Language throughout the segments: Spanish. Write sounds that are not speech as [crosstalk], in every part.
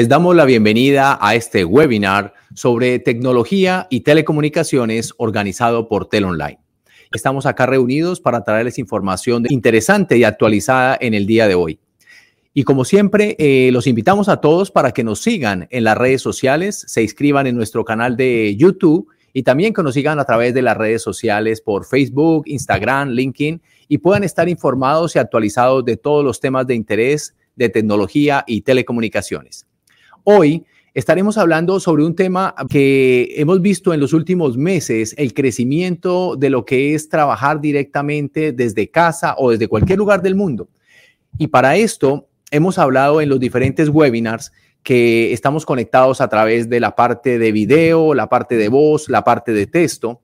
Les damos la bienvenida a este webinar sobre tecnología y telecomunicaciones organizado por TelOnline. Estamos acá reunidos para traerles información interesante y actualizada en el día de hoy. Y como siempre, eh, los invitamos a todos para que nos sigan en las redes sociales, se inscriban en nuestro canal de YouTube y también que nos sigan a través de las redes sociales por Facebook, Instagram, LinkedIn y puedan estar informados y actualizados de todos los temas de interés de tecnología y telecomunicaciones. Hoy estaremos hablando sobre un tema que hemos visto en los últimos meses, el crecimiento de lo que es trabajar directamente desde casa o desde cualquier lugar del mundo. Y para esto hemos hablado en los diferentes webinars que estamos conectados a través de la parte de video, la parte de voz, la parte de texto,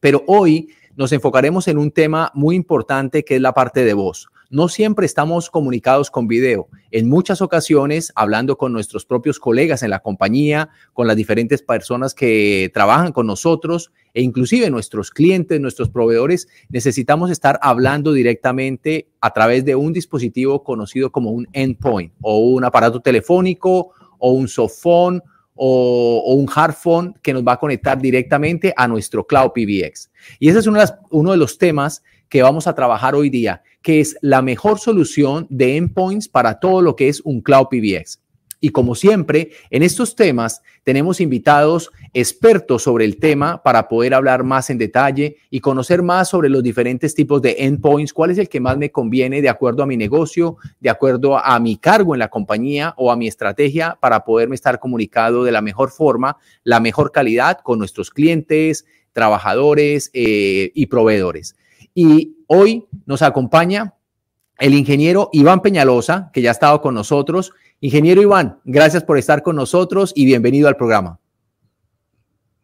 pero hoy nos enfocaremos en un tema muy importante que es la parte de voz no siempre estamos comunicados con video. En muchas ocasiones, hablando con nuestros propios colegas en la compañía, con las diferentes personas que trabajan con nosotros e inclusive nuestros clientes, nuestros proveedores, necesitamos estar hablando directamente a través de un dispositivo conocido como un endpoint o un aparato telefónico o un softphone o, un hardphone que nos va a conectar directamente a nuestro cloud PBX. Y ese es uno de los temas que vamos a trabajar hoy día, que es la mejor solución de endpoints para todo lo que es un cloud PBX. Y como siempre, en estos temas tenemos invitados expertos sobre el tema para poder hablar más en detalle y conocer más sobre los diferentes tipos de endpoints, cuál es el que más me conviene de acuerdo a mi negocio, de acuerdo a mi cargo en la compañía o a mi estrategia para poderme estar comunicado de la mejor forma, la mejor calidad con nuestros clientes, trabajadores eh, y proveedores. Y hoy nos acompaña el ingeniero Iván Peñalosa, que ya ha estado con nosotros. Ingeniero Iván, gracias por estar con nosotros y bienvenido al programa.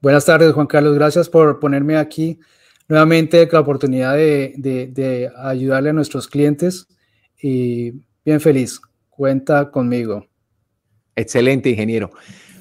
Buenas tardes, Juan Carlos. Gracias por ponerme aquí nuevamente con la oportunidad de, ayudarle a nuestros clientes y bien feliz. Cuenta conmigo. Excelente, ingeniero.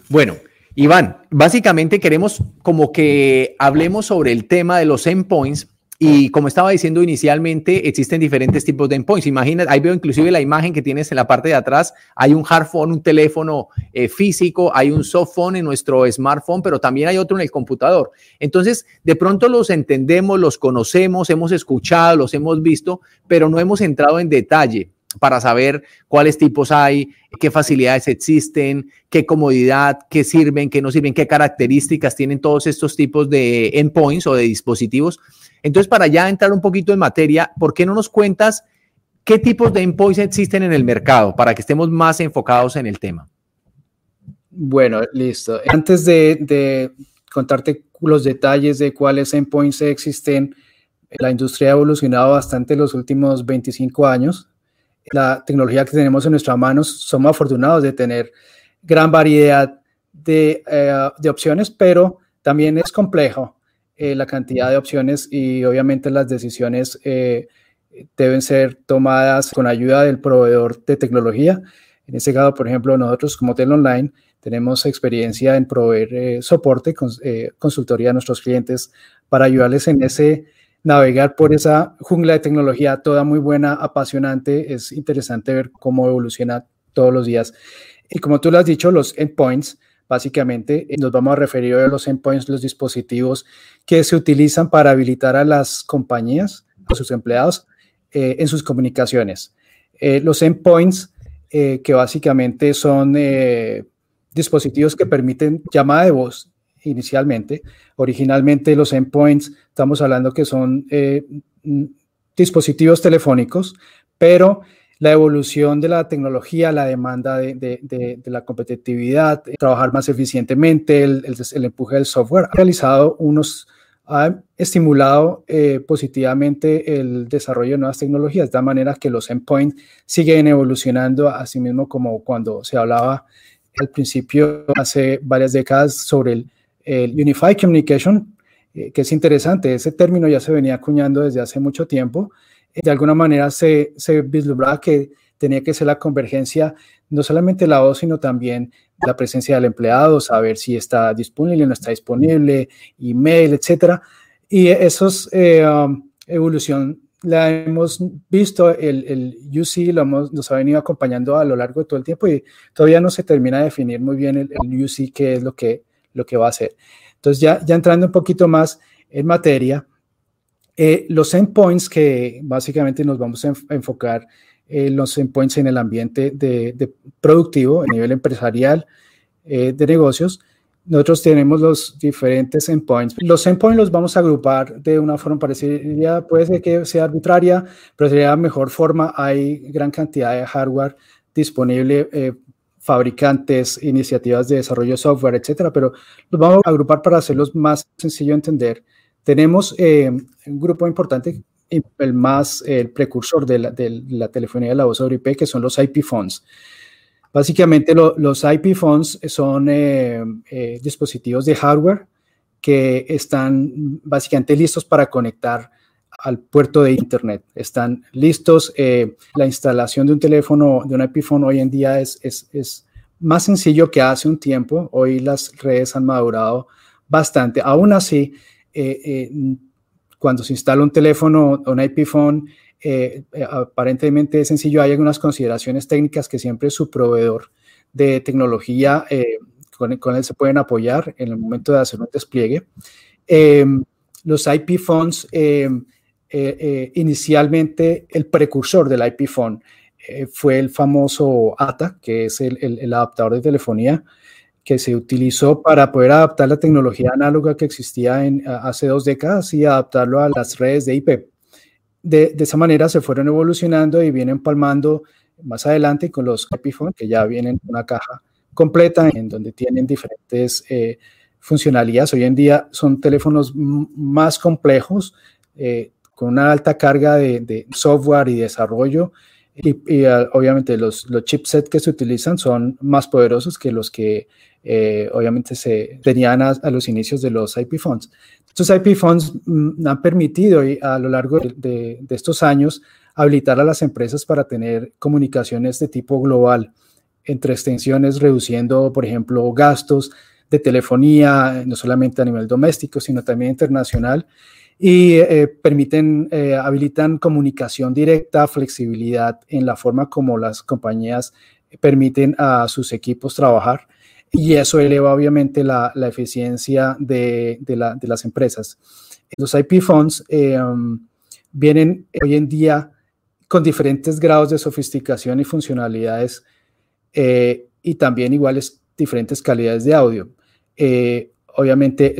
Bueno, Iván, básicamente queremos como que hablemos sobre el tema de los endpoints y como estaba diciendo inicialmente, existen diferentes tipos de endpoints. Imagina, ahí veo inclusive la imagen que tienes en la parte de atrás. Hay un hardphone, un teléfono eh, físico, hay un softphone en nuestro smartphone, pero también hay otro en el computador. Entonces, de pronto los entendemos, los conocemos, hemos escuchado, los hemos visto, pero no hemos entrado en detalle para saber cuáles tipos hay, qué facilidades existen, qué comodidad, qué sirven, qué no sirven, qué características tienen todos estos tipos de endpoints o de dispositivos. Entonces, para ya entrar un poquito en materia, ¿por qué no nos cuentas qué tipos de endpoints existen en el mercado para que estemos más enfocados en el tema? Bueno, listo. Antes de, contarte los detalles de cuáles endpoints existen, la industria ha evolucionado bastante los últimos 25 años. La tecnología que tenemos en nuestras manos, somos afortunados de tener gran variedad de, eh, opciones, pero también es complejo eh, la cantidad de opciones y obviamente las decisiones eh, deben ser tomadas con ayuda del proveedor de tecnología. En este caso, por ejemplo, nosotros como Tel Online tenemos experiencia en proveer soporte, consultoría a nuestros clientes para ayudarles en ese navegar por esa jungla de tecnología toda muy buena, apasionante. Es interesante ver cómo evoluciona todos los días. Y como tú lo has dicho, los endpoints Básicamente, eh, nos vamos a referir a los endpoints, los dispositivos que se utilizan para habilitar a las compañías, a sus empleados, eh, en sus comunicaciones. Eh, los endpoints, que básicamente son dispositivos que permiten llamada de voz inicialmente. Originalmente los endpoints, estamos hablando que son dispositivos telefónicos, pero la evolución de la tecnología, la demanda de, la competitividad, trabajar más eficientemente, el, empuje del software, ha realizado unos, ha estimulado eh, positivamente el desarrollo de nuevas tecnologías, de manera que los endpoints siguen evolucionando, así mismo como cuando se hablaba al principio, hace varias décadas, sobre el, Unified Communication, eh, que es interesante, ese término ya se venía acuñando desde hace mucho tiempo, de alguna manera se, se vislumbraba que tenía que ser la convergencia, no solamente la voz, sino también la presencia del empleado, saber si está disponible, o no está disponible, email, etcétera. Y eso es eh, um, evolución la hemos visto, el, el UC lo nos ha venido acompañando a lo largo de todo el tiempo y todavía no se termina de definir muy bien el, el UC qué es lo que, lo que va a hacer. Entonces, ya, ya entrando un poquito más en materia, eh, los endpoints que básicamente nos vamos a enfocar en eh, los endpoints en el ambiente de, productivo, a nivel empresarial, eh, de negocios, nosotros tenemos los diferentes endpoints. Los endpoints los vamos a agrupar de una forma parecida, puede ser que sea arbitraria, pero sería la mejor forma. Hay gran cantidad de hardware disponible, eh, fabricantes, iniciativas de desarrollo de software, etcétera, pero los vamos a agrupar para hacerlos más sencillo de entender. Tenemos eh, un grupo importante, el más, el precursor de la, telefonía de la voz sobre IP, que son los IP phones. Básicamente los IP phones son eh, eh, dispositivos de hardware que están básicamente listos para conectar al puerto de Internet. Están listos. Eh, la instalación de un teléfono, de un IP phone hoy en día es, es, más sencillo que hace un tiempo. Hoy las redes han madurado bastante. Aún así, cuando se instala un teléfono, un IP phone, eh, eh, aparentemente es sencillo. Hay algunas consideraciones técnicas que siempre su proveedor de tecnología eh, con, con, él se pueden apoyar en el momento de hacer un despliegue. Los IP phones, em, inicialmente el precursor del IP phone fue el famoso ATA, que es el, el, adaptador de telefonía que se utilizó para poder adaptar la tecnología análoga que existía en, hace dos décadas y adaptarlo a las redes de IP de, esa manera se fueron evolucionando y vienen palmando más adelante con los Epiphone, que ya vienen una caja completa en donde tienen diferentes eh, funcionalidades. Hoy en día son teléfonos más complejos, eh, con una alta carga de, software y desarrollo. Y, ah, obviamente los, los chipsets que se utilizan son más poderosos que los que eh, obviamente se tenían a, los inicios de los IP phones. Estos IP phones mm, han permitido a lo largo de, estos años habilitar a las empresas para tener comunicaciones de tipo global entre extensiones, reduciendo, por ejemplo, gastos de telefonía, no solamente a nivel doméstico, sino también internacional, y eh, permiten, eh, habilitan comunicación directa, flexibilidad en la forma como las compañías permiten a sus equipos trabajar y eso eleva obviamente la, la eficiencia de, de, la, de, las empresas. Los IP phones eh, vienen hoy en día con diferentes grados de sofisticación y funcionalidades eh, y también iguales diferentes calidades de audio. Eh, obviamente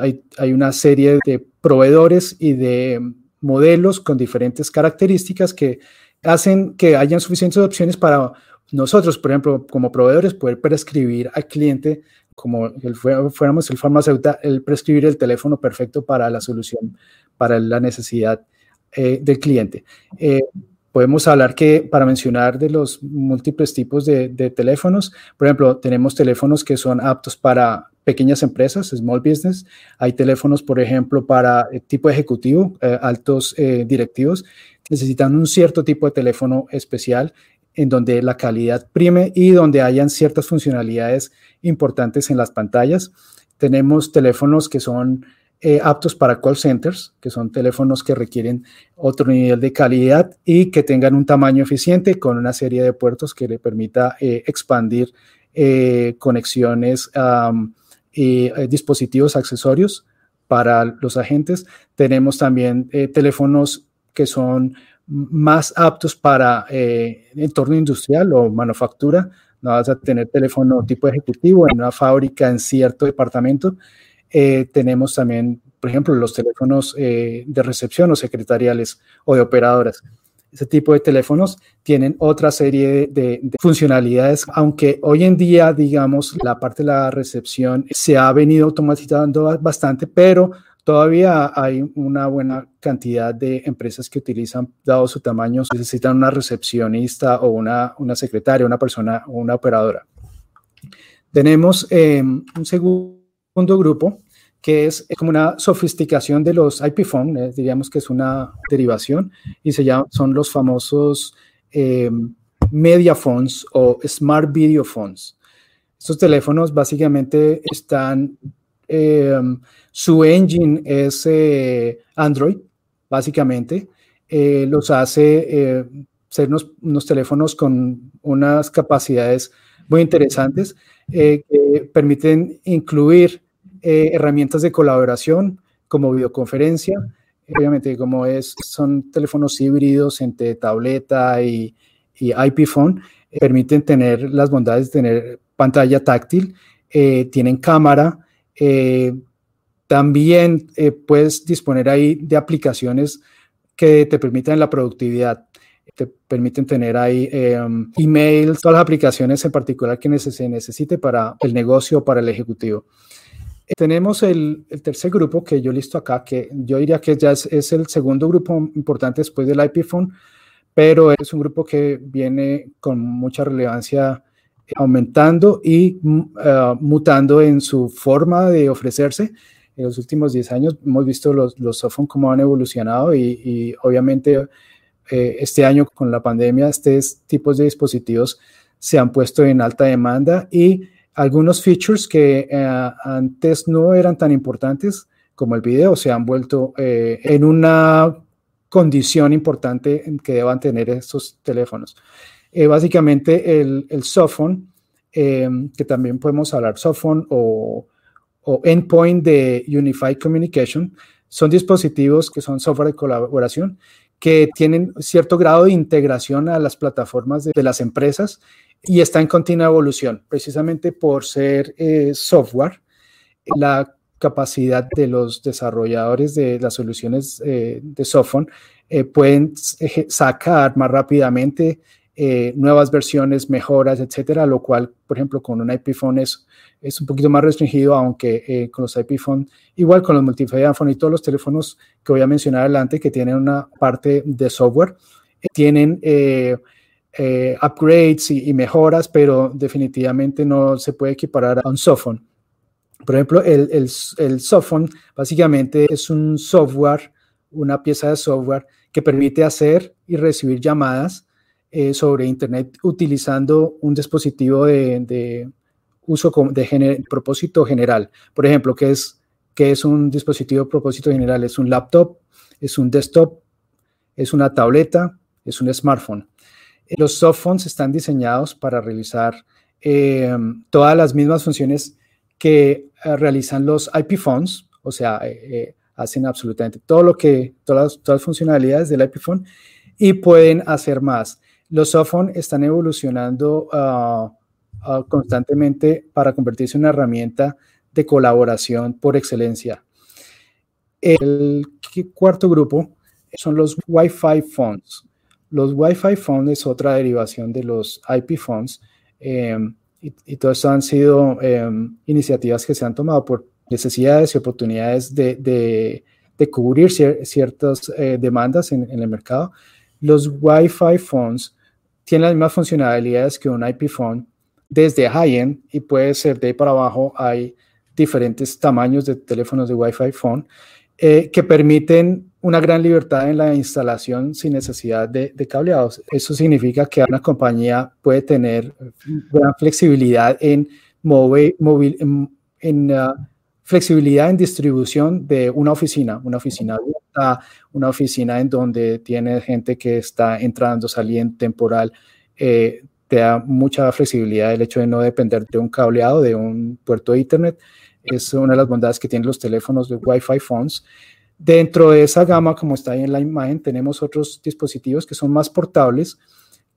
hay, hay, una serie de proveedores y de modelos con diferentes características que hacen que hayan suficientes opciones para nosotros, por ejemplo, como proveedores, poder prescribir al cliente, como el fuéramos el farmacéutico, el prescribir el teléfono perfecto para la solución, para la necesidad eh, del cliente. Eh, podemos hablar que, para mencionar de los múltiples tipos de, teléfonos, por ejemplo, tenemos teléfonos que son aptos para pequeñas empresas, small business. Hay teléfonos, por ejemplo, para eh, tipo ejecutivo, altos directivos. Necesitan un cierto tipo de teléfono especial en donde la calidad prime y donde hayan ciertas funcionalidades importantes en las pantallas. Tenemos teléfonos que son eh, aptos para call centers, que son teléfonos que requieren otro nivel de calidad y que tengan un tamaño eficiente con una serie de puertos que le permita eh, expandir eh, conexiones y dispositivos accesorios para los agentes. Tenemos también teléfonos que son más aptos para eh, entorno industrial o manufactura. No vas a tener teléfono tipo ejecutivo en una fábrica en cierto departamento. Eh, tenemos también, por ejemplo, los teléfonos eh, de recepción o secretariales o de operadoras. Ese tipo de teléfonos tienen otra serie de, de, funcionalidades, aunque hoy en día, digamos, la parte de la recepción se ha venido automatizando bastante, pero Todavía hay una buena cantidad de empresas que utilizan, dado su tamaño, necesitan una recepcionista o una, una secretaria, una persona o una operadora. Tenemos em, un segundo grupo que es como una sofisticación de los IP phone, eh, diríamos que es una derivación, y se llama, son los famosos eh, media phones o smart video phones. Estos teléfonos básicamente están eh, su engine es Android, básicamente. los hace ser unos, teléfonos con unas capacidades muy interesantes que permiten incluir herramientas de colaboración como videoconferencia, obviamente como es, son teléfonos híbridos entre tableta y, y IP phone, eh, permiten tener las bondades de tener pantalla táctil, eh, tienen cámara, eh, también puedes disponer ahí de aplicaciones que te permiten la productividad, te permiten tener ahí em, emails, todas las aplicaciones en particular que se necesite para el negocio o para el ejecutivo. Tenemos el, tercer grupo que yo listo acá, que yo diría que ya es, el segundo grupo importante después del IP Phone, pero es un grupo que viene con mucha relevancia eh, aumentando y eh, mutando en su forma de ofrecerse. En los últimos 10 años hemos visto los, los softphones cómo han evolucionado y, obviamente eh, este año con la pandemia, estos tipos de dispositivos se han puesto en alta demanda y algunos features que eh, antes no eran tan importantes como el video se han vuelto eh, en una condición importante que deban tener estos teléfonos. Eh, básicamente el, el softphone, que también podemos hablar softphone o, o endpoint de Unified Communication, son dispositivos que son software de colaboración que tienen cierto grado de integración a las plataformas de, de las empresas y está en continua evolución, precisamente por ser eh, software. La capacidad de los desarrolladores de las soluciones eh, de software eh, pueden sacar más rápidamente nuevas versiones, mejoras, etcétera, lo cual, por ejemplo, con un IP phone es, es un poquito más restringido, aunque con los IP phone, igual con los multimedia phone y todos los teléfonos que voy a mencionar adelante que tienen una parte de software, tienen eh, upgrades y, mejoras, pero definitivamente no se puede equiparar a un softphone. Por ejemplo, el, el, el softphone básicamente es un software, una pieza de software que permite hacer y recibir llamadas eh, sobre Internet utilizando un dispositivo de, de uso de propósito general. Por ejemplo, ¿qué es, ¿qué es un dispositivo de propósito general? Es un laptop, es un desktop, es una tableta, es un smartphone. Los softphones están diseñados para realizar eh, todas las mismas funciones que eh, realizan los IP phones, o sea, eh, hacen absolutamente todo lo que, todas, todas las funcionalidades del IP phone y pueden hacer más. Los softphones están evolucionando ah, ah, constantemente para convertirse en una herramienta de colaboración por excelencia. El cuarto grupo son los Wi-Fi phones. Los Wi-Fi phones es otra derivación de los IP phones em, y, y todo esto han sido em, iniciativas que se han tomado por necesidades y oportunidades de, cubrir ciertas eh, demandas en, el mercado. Los Wi-Fi phones tienen las mismas funcionalidades que un IP phone desde high-end y puede ser de ahí para abajo. Hay diferentes tamaños de teléfonos de Wi-Fi phone eh, que permiten una gran libertad en la instalación sin necesidad de, cableados. Eso significa que una compañía puede tener gran flexibilidad en, en, uh, flexibilidad en distribución de una oficina, una oficina abierta, una oficina en donde tiene gente que está entrando, saliendo, temporal. Eh, te da mucha flexibilidad el hecho de no depender de un cableado, de un puerto de Internet. Es una de las bondades que tienen los teléfonos de Wi-Fi phones. Dentro de esa gama, como está ahí en la imagen, tenemos otros dispositivos que son más portables,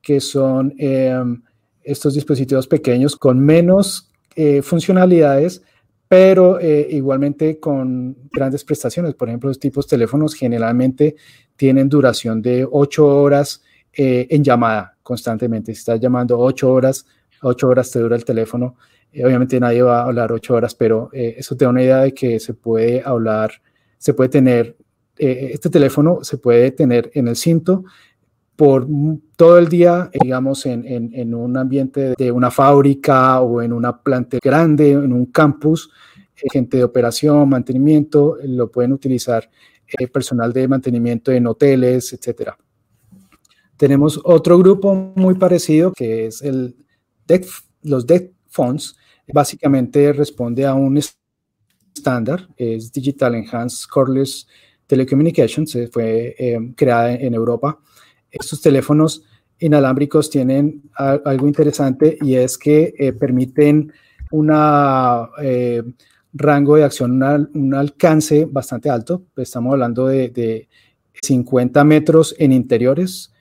que son em, estos dispositivos pequeños con menos eh, funcionalidades, pero eh, igualmente con grandes prestaciones. Por ejemplo, los tipos de teléfonos generalmente tienen duración de 8 horas eh, en llamada constantemente. Si estás llamando 8 horas, 8 horas te dura el teléfono. obviamente nadie va a hablar 8 horas, pero eso te da una idea de que se puede hablar se puede tener, eh, este teléfono se puede tener en el cinto por todo el día, digamos, en, en, un ambiente de una fábrica o en una planta grande, en un campus, eh, gente de operación, mantenimiento, lo pueden utilizar eh, personal de mantenimiento en hoteles, etcétera. Tenemos otro grupo muy parecido que es el los debt phones. Básicamente responde a un estándar, es Digital Enhanced Cordless Telecommunications, fue creada en Europa. Estos teléfonos inalámbricos tienen algo interesante y es que permiten un rango de acción, un alcance bastante alto. Estamos hablando de, de 50 metros en interiores,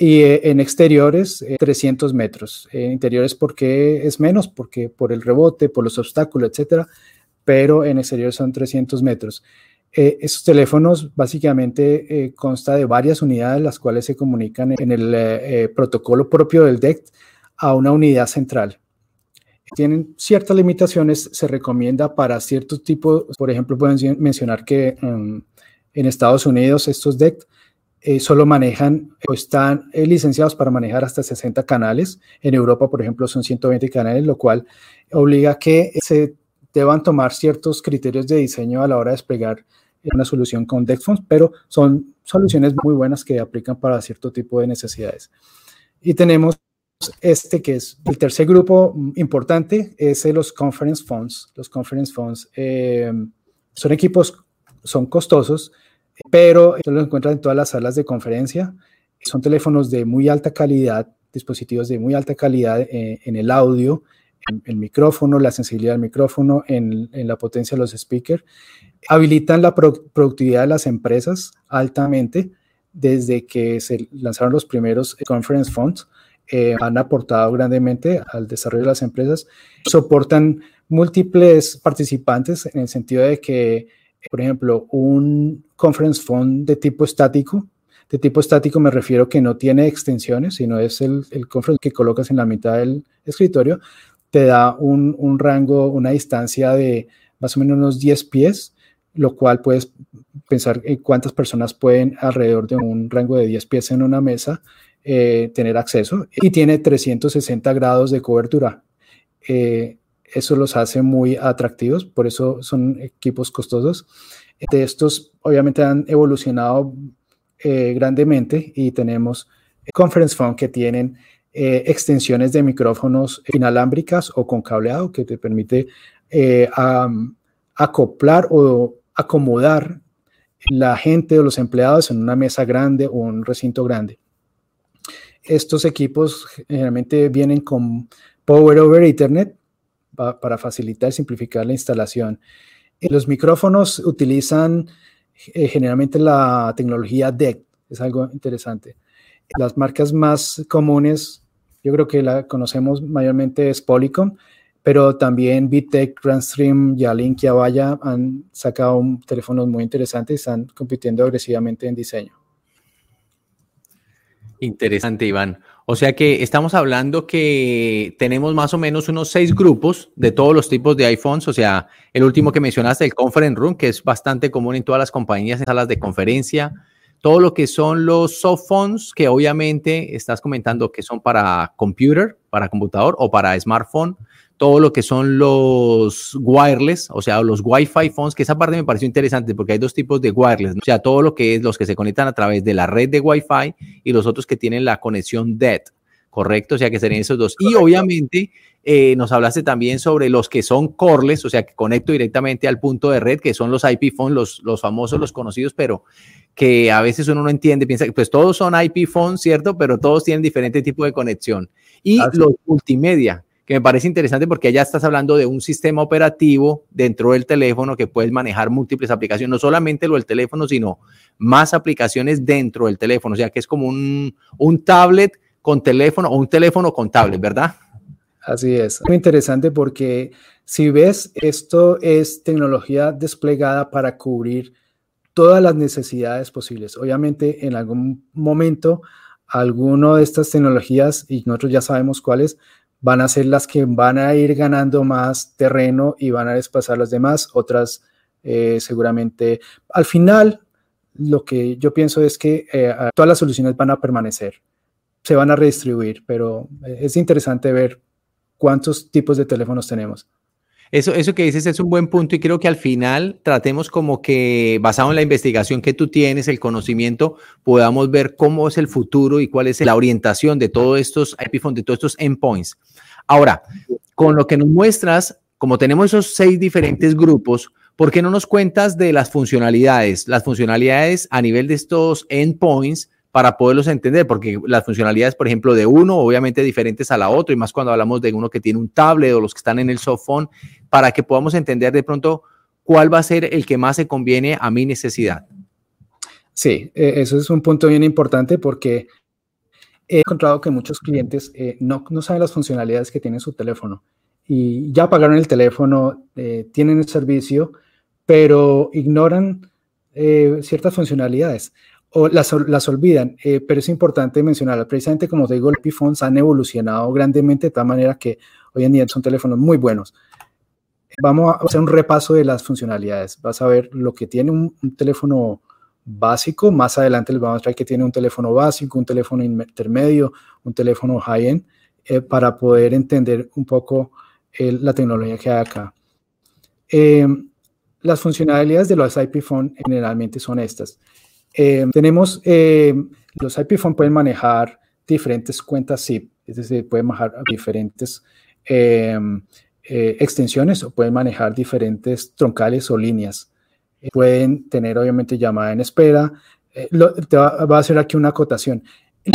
y eh, en exteriores 300 eh, metros. En interiores porque es menos, porque por el rebote, por los obstáculos, etcétera, pero en exteriores son 300 metros. Eh, esos teléfonos básicamente eh, consta de varias unidades las cuales se comunican en el protocolo propio del DECT a una unidad central. Tienen ciertas limitaciones, se recomienda para ciertos tipos, por ejemplo, pueden mencionar que em, en Estados Unidos estos DECT eh, solo manejan o están eh, licenciados para manejar hasta 60 canales. En Europa, por ejemplo, son 120 canales, lo cual obliga a que se deban tomar ciertos criterios de diseño a la hora de desplegar una solución con DexPhones, pero son soluciones muy buenas que aplican para cierto tipo de necesidades. Y tenemos este que es el tercer grupo importante, es los conference phones. Los conference phones eh, son equipos, son costosos, pero esto lo encuentran en todas las salas de conferencia. Son teléfonos de muy alta calidad, dispositivos de muy alta calidad eh, en el audio, el micrófono, la sensibilidad del micrófono, en, la potencia de los speakers. Habilitan la productividad de las empresas altamente desde que se lanzaron los primeros conference phones. Eh, han aportado grandemente al desarrollo de las empresas. Soportan múltiples participantes en el sentido de que por ejemplo, un conference phone de tipo estático. De tipo estático me refiero que no tiene extensiones, sino es el, el conference que colocas en la mitad del escritorio. Te da un, rango, una distancia de más o menos unos 10 pies, lo cual puedes pensar en cuántas personas pueden alrededor de un rango de 10 pies en una mesa eh, tener acceso. Y tiene 360 grados de cobertura. Eh, eso los hace muy atractivos, por eso son equipos costosos. De estos, obviamente, han evolucionado eh, grandemente y tenemos Conference Phone que tienen eh, extensiones de micrófonos inalámbricas o con cableado que te permite eh, acoplar o acomodar la gente o los empleados en una mesa grande o un recinto grande. Estos equipos generalmente vienen con Power over Ethernet para facilitar y simplificar la instalación. Los micrófonos utilizan eh, generalmente la tecnología DEC, es algo interesante. Las marcas más comunes, yo creo que la conocemos mayormente es Polycom, pero también Bitec, Grandstream, Yalink y Avaya han sacado teléfonos muy interesantes y están compitiendo agresivamente en diseño. Interesante, Iván. O sea que estamos hablando que tenemos más o menos unos seis grupos de todos los tipos de iPhones. O sea, el último que mencionaste, el Conference Room, que es bastante común en todas las compañías en salas de conferencia. Todo lo que son los soft phones, que obviamente estás comentando que son para computer, para computador o para smartphone todo lo que son los wireless, o sea, los Wi-Fi phones, que esa parte me pareció interesante porque hay dos tipos de wireless, o sea, todo lo que es los que se conectan a través de la red de Wi-Fi y los otros que tienen la conexión DET, ¿correcto? O sea, que serían esos dos. Y obviamente eh, nos hablaste también sobre los que son coreless, o sea, que conecto directamente al punto de red, que son los IP phones, los, los famosos, los conocidos, pero que a veces uno no entiende, piensa que pues todos son IP phones, ¿cierto? Pero todos tienen diferente tipo de conexión. Y los multimedia, que me parece interesante porque ya estás hablando de un sistema operativo dentro del teléfono que puedes manejar múltiples aplicaciones, no solamente lo del teléfono, sino más aplicaciones dentro del teléfono, o sea que es como un, un tablet con teléfono o un teléfono con tablet, ¿verdad? Así es. Muy interesante porque si ves, esto es tecnología desplegada para cubrir todas las necesidades posibles. Obviamente, en algún momento, alguno de estas tecnologías, y nosotros ya sabemos cuáles, van a ser las que van a ir ganando más terreno y van a despasar las demás, otras eh, seguramente. Al final, lo que yo pienso es que eh, todas las soluciones van a permanecer, se van a redistribuir, pero eh, es interesante ver cuántos tipos de teléfonos tenemos. Eso, eso que dices es un buen punto y creo que al final tratemos como que basado en la investigación que tú tienes, el conocimiento, podamos ver cómo es el futuro y cuál es la orientación de todos estos iPhone, de todos estos endpoints. Ahora, con lo que nos muestras, como tenemos esos seis diferentes grupos, ¿Por qué no nos cuentas de las funcionalidades? Las funcionalidades a nivel de estos endpoints para poderlos entender, porque las funcionalidades, por ejemplo, de uno, obviamente diferentes a la otra, y más cuando hablamos de uno que tiene un tablet o los que están en el softphone, para que podamos entender de pronto cuál va a ser el que más se conviene a mi necesidad. Sí, e, eso es un punto bien importante porque he encontrado que muchos clientes eh, no, no, saben las funcionalidades que tiene su teléfono y ya pagaron el teléfono, eh, tienen el servicio, pero ignoran eh, ciertas funcionalidades o las, las olvidan. pero es importante mencionar, precisamente como te digo, los phones han evolucionado grandemente de tal manera que hoy en día son teléfonos muy buenos. Vamos a hacer un repaso de las funcionalidades. Vas a ver lo que tiene un, un teléfono básico. Más adelante les vamos a mostrar que tiene un teléfono básico, un teléfono intermedio, un teléfono high-end, eh, para poder entender un poco la tecnología que hay acá. Eh, las funcionalidades de los IP phone generalmente son estas. Eh, tenemos, los IP pueden manejar diferentes cuentas zip, es decir, pueden manejar diferentes extensiones o pueden manejar diferentes troncales o líneas pueden tener obviamente llamada en espera. Eh, te va, a hacer aquí una acotación.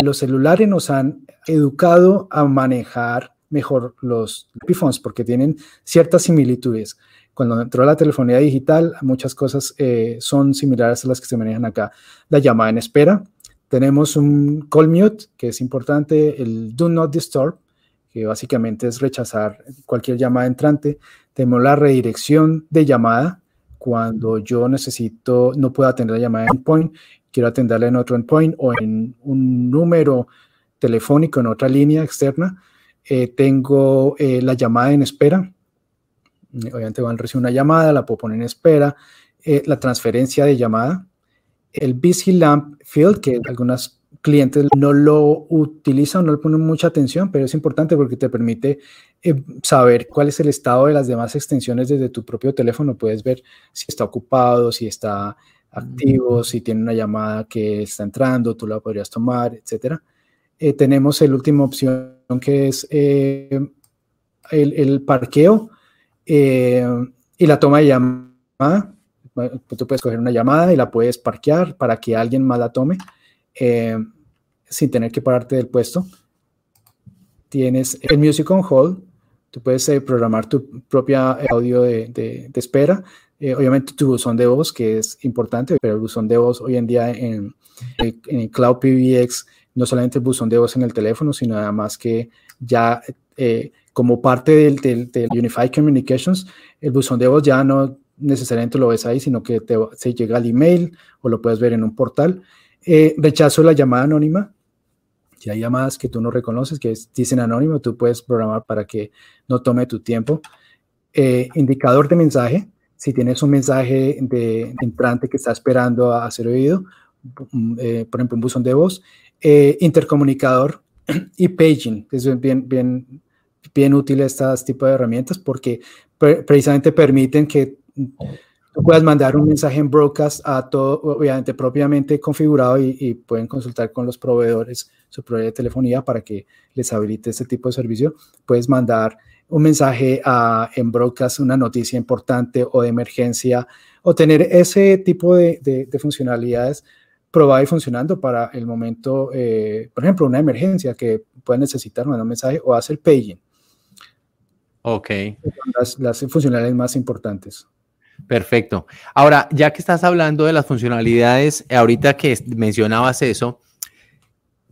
Los celulares nos han educado a manejar mejor los iPhones porque tienen ciertas similitudes. Cuando entró la telefonía digital, muchas cosas eh, son similares a las que se manejan acá. La llamada en espera. Tenemos un call mute, que es importante, el do not disturb, que básicamente es rechazar cualquier llamada entrante. Tenemos la redirección de llamada, cuando yo necesito, no puedo atender la llamada en endpoint, quiero atenderla en otro endpoint o en un número telefónico en otra línea externa, eh, tengo eh, la llamada en espera. Obviamente van a recibir una llamada, la puedo poner en espera. Eh, la transferencia de llamada. El Busy Lamp Field, que algunas clientes no lo utilizan, no le ponen mucha atención, pero es importante porque te permite eh, saber cuál es el estado de las demás extensiones desde tu propio teléfono. Puedes ver si está ocupado, si está activo, si tiene una llamada que está entrando, tú la podrías tomar, etc. Eh, tenemos la última opción que es eh, el, parqueo y la toma de llamada. Tú puedes coger una llamada y la puedes parquear para que alguien más la tome. Eh, sin tener que pararte del puesto. Tienes el Music on Hold, tú puedes eh, programar tu propia audio de, espera. Eh, obviamente tu buzón de voz, que es importante, pero el buzón de voz hoy en día en, en Cloud PBX, no solamente el buzón de voz en el teléfono, sino además que ya como parte del, del, Unified Communications, el buzón de voz ya no necesariamente lo ves ahí, sino que te, se llega al email o lo puedes ver en un portal. Eh, rechazo la llamada anónima. Si hay llamadas que tú no reconoces, que dicen anónimo, tú puedes programar para que no tome tu tiempo. Eh, indicador de mensaje. Si tienes un mensaje de entrante que está esperando a ser oído, mm, eh, por ejemplo, un buzón de voz, intercomunicador [clears throat] y paging. Es bien, bien, bien útil estas tipo de herramientas porque precisamente permiten que Tú puedes mandar un mensaje en broadcast a todo, obviamente propiamente configurado y, pueden consultar con los proveedores, su proveedor de telefonía para que les habilite este tipo de servicio. Puedes mandar un mensaje en broadcast, una noticia importante o de emergencia, o tener ese tipo de, de, funcionalidades probadas y funcionando para el momento, eh, por ejemplo, una emergencia que pueden necesitar mandar un mensaje o hacer paging. Ok. Las, las funcionalidades más importantes. Perfecto. Ahora, ya que estás hablando de las funcionalidades, ahorita que mencionabas eso,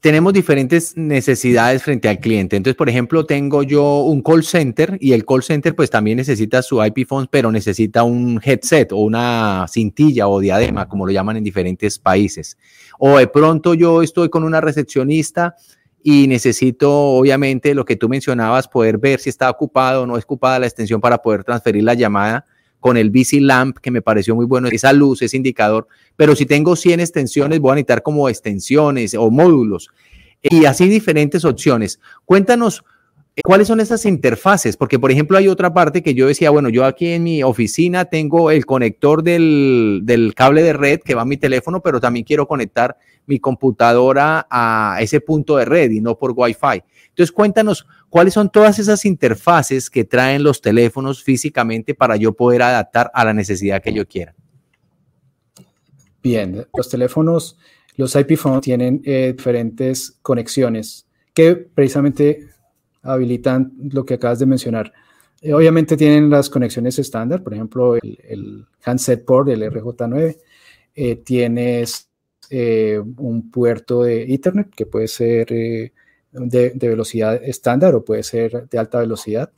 tenemos diferentes necesidades frente al cliente. Entonces, por ejemplo, tengo yo un call center y el call center pues también necesita su IP phone, pero necesita un headset o una cintilla o diadema, como lo llaman en diferentes países. O de pronto yo estoy con una recepcionista y necesito, obviamente, lo que tú mencionabas, poder ver si está ocupado o no es ocupada la extensión para poder transferir la llamada con el BC Lamp, que me pareció muy bueno, esa luz, ese indicador, pero si tengo 100 extensiones, voy a necesitar como extensiones o módulos y así diferentes opciones. Cuéntanos eh, cuáles son esas interfaces, porque por ejemplo hay otra parte que yo decía, bueno, yo aquí en mi oficina tengo el conector del, del cable de red que va a mi teléfono, pero también quiero conectar mi computadora a ese punto de red y no por Wi-Fi. Entonces, cuéntanos cuáles son todas esas interfaces que traen los teléfonos físicamente para yo poder adaptar a la necesidad que yo quiera. Bien, los teléfonos, los IP phones tienen eh, diferentes conexiones que precisamente habilitan lo que acabas de mencionar. Eh, obviamente tienen las conexiones estándar, por ejemplo, el, handset port, el RJ9. Eh, tienes un puerto de Ethernet que puede ser de, velocidad estándar o puede ser de alta velocidad.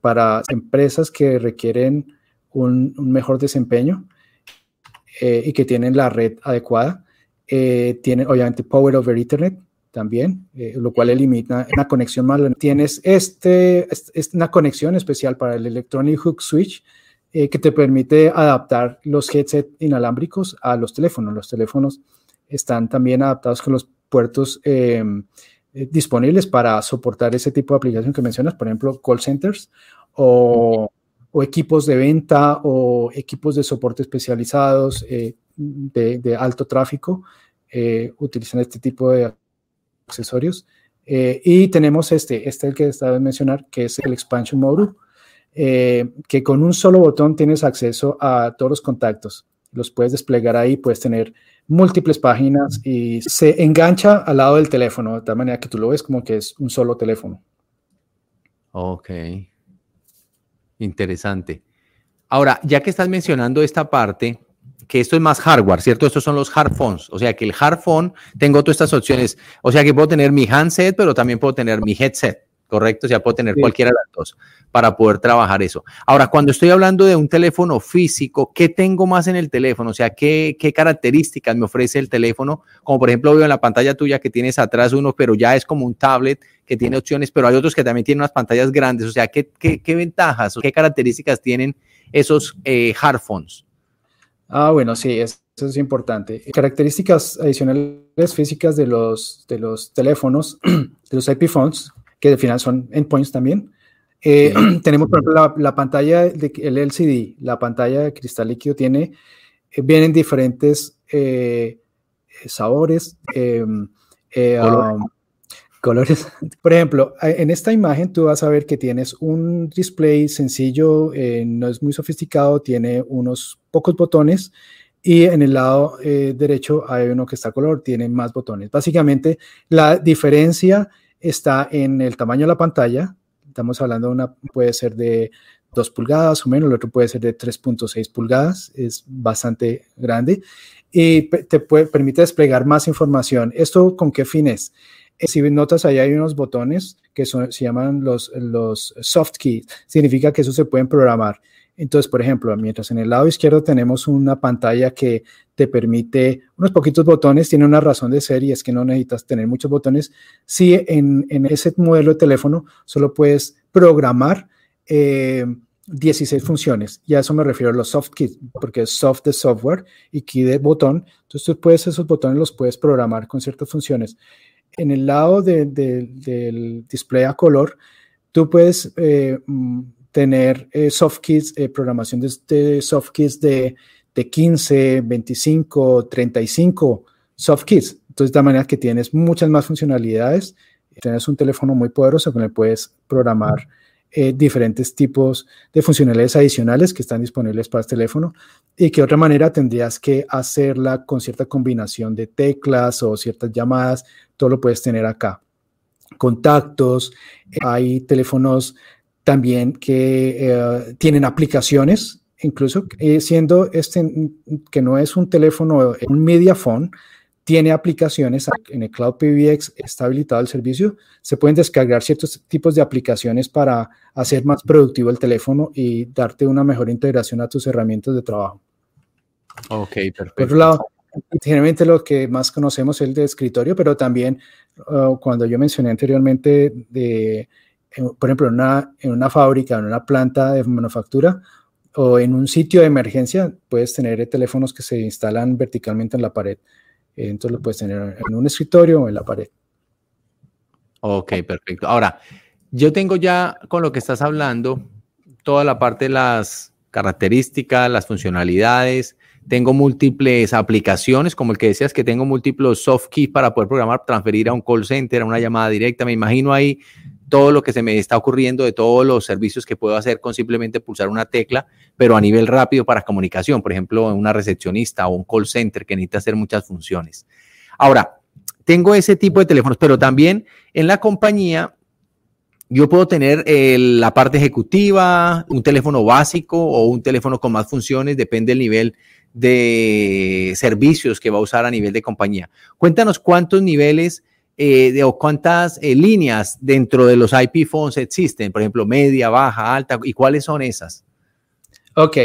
para empresas que requieren un mejor desempeño, eh, y que tienen la red adecuada. Eh, tienen obviamente Power over Ethernet también, eh, lo cual elimina una conexión más. Tienes este, es una conexión especial para el Electronic Hook Switch que te permite adaptar los headsets inalámbricos a los teléfonos. Los teléfonos están también adaptados con los puertos em, disponibles para soportar ese tipo de aplicación que mencionas, por ejemplo, call centers o o equipos de venta o equipos de soporte especializados eh, de, alto tráfico eh, utilizan este tipo de accesorios. Eh, y tenemos este, este el que estaba de mencionar, que es el Expansion Module, que con un solo botón tienes acceso a todos los contactos. Los puedes desplegar ahí, puedes tener múltiples páginas y se engancha al lado del teléfono, de tal manera que tú lo ves como que es un solo teléfono. Ok. Interesante. Ahora, ya que estás mencionando esta parte, que esto es más hardware, ¿cierto? Estos son los hard phones. O sea que el hard phone, tengo todas estas opciones. O sea que puedo tener mi handset, pero también puedo tener mi headset. ¿Correcto? O sea, puedo tener cualquiera de las dos para poder trabajar eso. Ahora, cuando estoy hablando de un teléfono físico, ¿qué tengo más en el teléfono? O sea, ¿qué, qué características me ofrece el teléfono? Como por ejemplo veo en la pantalla tuya que tienes atrás uno, pero ya es como un tablet que tiene opciones, pero hay otros que también tienen unas pantallas grandes. O sea, ¿qué, qué, qué ventajas o qué características tienen esos eh, hardphones? Ah, bueno, sí, eso es importante. Características adicionales físicas de los, de los teléfonos, [clears throat] de los IP phones, que al final son endpoints también. Eh, [clears throat] tenemos, por ejemplo, la, pantalla del LCD, la pantalla de cristal líquido tiene, eh, vienen diferentes eh, sabores, um, colores. [laughs] Por ejemplo, en esta imagen tú vas a ver que tienes un display sencillo, no es muy sofisticado, tiene unos pocos botones y en el lado derecho hay uno que está color, tiene más botones. Básicamente, la diferencia está en el tamaño de la pantalla. Estamos hablando de una, puede ser de 2 pulgadas o menos, el otro puede ser de 3.6 pulgadas, es bastante grande y te permite desplegar más información. ¿Esto con qué fines? Eh, si notas, ahí hay unos botones que se llaman los, los soft keys, significa que eso se pueden programar. Entonces, por ejemplo, mientras en el lado izquierdo tenemos una pantalla que te permite unos poquitos botones, tiene una razón de ser y es que no necesitas tener muchos botones. Si en, ese modelo de teléfono solo puedes programar 16 eh, funciones, y a eso me refiero a los soft keys, porque es soft de software y key de botón. Entonces, tú puedes, esos botones los puedes programar con ciertas funciones. En el lado del display a color, tú puedes eh, tener eh, soft kits, eh, programación de, de, soft kits de, de 15, 25, 35 soft kits. Entonces, de manera que tienes muchas más funcionalidades. Tienes un teléfono muy poderoso con el puedes programar eh, diferentes tipos de funcionalidades adicionales que están disponibles para este teléfono y que de otra manera tendrías que hacerla con cierta combinación de teclas o ciertas llamadas. Todo lo puedes tener acá. Contactos, hay teléfonos también que eh, tienen aplicaciones, incluso eh, siendo este que no es un teléfono, un media phone, tiene aplicaciones en el Cloud PBX, está habilitado el servicio, se pueden descargar ciertos tipos de aplicaciones para hacer más productivo el teléfono y darte una mejor integración a tus herramientas de trabajo. Ok, perfecto. Por otro lado, generalmente lo que más conocemos es el de escritorio, pero también uh, cuando yo mencioné anteriormente de por ejemplo, en una, en una fábrica, en una planta de manufactura o en un sitio de emergencia, puedes tener teléfonos que se instalan verticalmente en la pared. Entonces lo puedes tener en un escritorio o en la pared. Ok, perfecto. Ahora, yo tengo ya con lo que estás hablando toda la parte de las características, las funcionalidades. tengo múltiples aplicaciones, como el que decías que tengo múltiples soft keys para poder programar, transferir a un call center, a una llamada directa. Me imagino ahí todo lo que se me está ocurriendo de todos los servicios que puedo hacer con simplemente pulsar una tecla, pero a nivel rápido para comunicación, por ejemplo, una recepcionista o un call center que necesita hacer muchas funciones. Ahora, tengo ese tipo de teléfonos, pero también en la compañía yo puedo tener la parte ejecutiva, un teléfono básico o un teléfono con más funciones, depende del nivel de servicios que va a usar a nivel de compañía. Cuéntanos cuántos niveles eh, de, o cuántas eh, líneas dentro de los IP phones existen, por ejemplo, media, baja, alta, y cuáles son esas. Ok,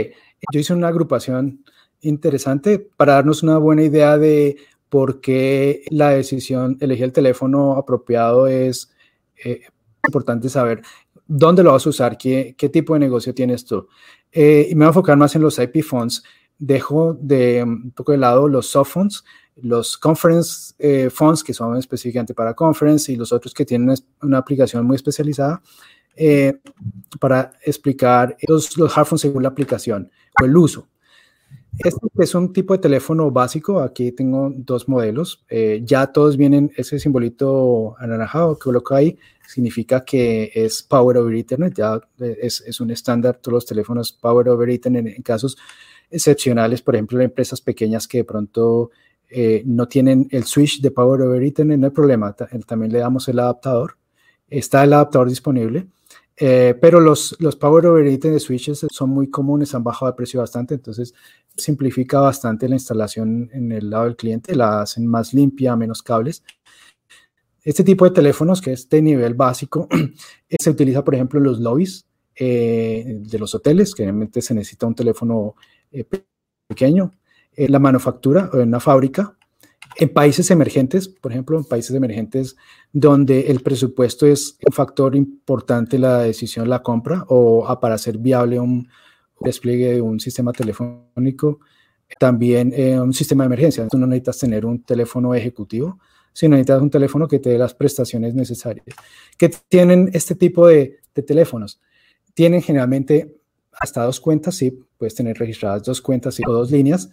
yo hice una agrupación interesante para darnos una buena idea de por qué la decisión, elegir el teléfono apropiado es eh, importante saber dónde lo vas a usar, qué, qué tipo de negocio tienes tú. y me voy a enfocar más en los IP phones. Dejo de un poco de lado los soft phones los conference eh, fonts que son específicamente para conference y los otros que tienen una aplicación muy especializada eh, para explicar los, los hardphones según la aplicación o el uso. Este es un tipo de teléfono básico. Aquí tengo dos modelos. Eh, ya todos vienen, ese simbolito anaranjado que coloco ahí significa que es Power over Ethernet. Ya es, es un estándar. Todos los teléfonos Power over Ethernet en, en casos excepcionales, por ejemplo, en empresas pequeñas que de pronto eh, no tienen el switch de Power over Ethernet, no hay problema, también le damos el adaptador, está el adaptador disponible, eh, pero los, Power over Ethernet switches son muy comunes, han bajado de precio bastante, entonces simplifica bastante la instalación en el lado del cliente, la hacen más limpia, menos cables. Este tipo de teléfonos, que es de nivel básico, [clears throat] se utiliza, por ejemplo, en los lobbies eh, de los hoteles, que realmente se necesita un teléfono pequeño, en la manufactura o en una fábrica. En países emergentes, por ejemplo, en países emergentes donde el presupuesto es un factor importante la decisión de la compra o para hacer viable un despliegue de un sistema telefónico, también eh, un sistema de emergencia. Tú no necesitas tener un teléfono ejecutivo, sino necesitas un teléfono que te dé las prestaciones necesarias. ¿Qué tienen este tipo de, de teléfonos? Tienen generalmente hasta dos cuentas, sí, puedes tener registradas dos cuentas o dos líneas,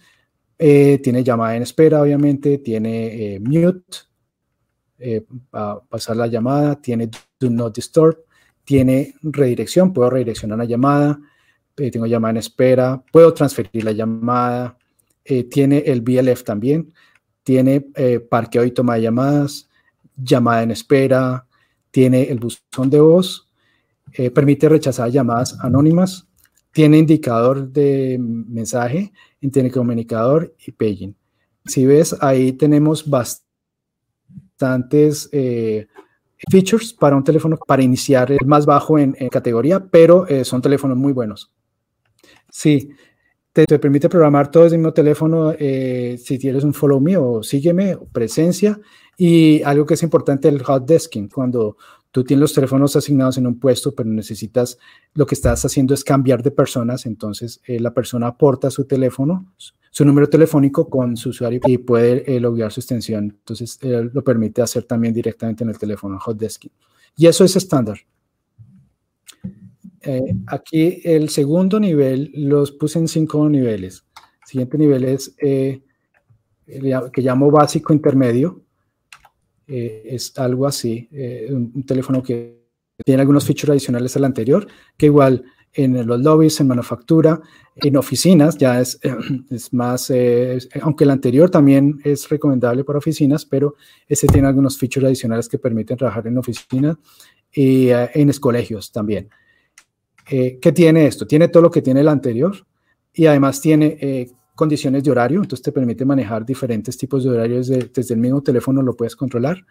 eh, tiene llamada en espera, obviamente, tiene eh, mute eh, para pasar la llamada, tiene do not disturb, tiene redirección, puedo redireccionar la llamada, tengo llamada en espera, puedo transferir la llamada, tiene el BLF también, tiene parqueo y toma de llamadas, llamada en espera, tiene el buzón de voz, permite rechazar llamadas anónimas, tiene indicador de mensaje, tiene comunicador y paging. Si ves, ahí tenemos bastantes eh, features para un teléfono para iniciar el más bajo en, categoría, pero eh, son teléfonos muy buenos. Sí, te, permite programar todo desde el mismo teléfono eh, si tienes un follow me o sígueme, presencia. Y algo que es importante, el hot desking, cuando tú tienes los teléfonos asignados en un puesto, pero necesitas, lo que estás haciendo es cambiar de personas, entonces eh, la persona aporta su teléfono, su número telefónico con su usuario y puede eh, loguear su extensión. Entonces eh, lo permite hacer también directamente en el teléfono, hot desking. Y eso es estándar. aquí el segundo nivel los puse en cinco niveles. El siguiente nivel es que llamo básico intermedio eh, es algo así, eh, un, teléfono que tiene algunos features adicionales al anterior, que igual en los lobbies, en manufactura, en oficinas, ya es, [clears throat] es más, eh, aunque el anterior también es recomendable para oficinas, pero ese tiene algunos features adicionales que permiten trabajar en oficinas y en colegios también. ¿Qué tiene esto? Tiene todo lo que tiene el anterior y además tiene condiciones de horario, entonces te permite manejar diferentes tipos de horarios desde el mismo teléfono, lo puedes controlar.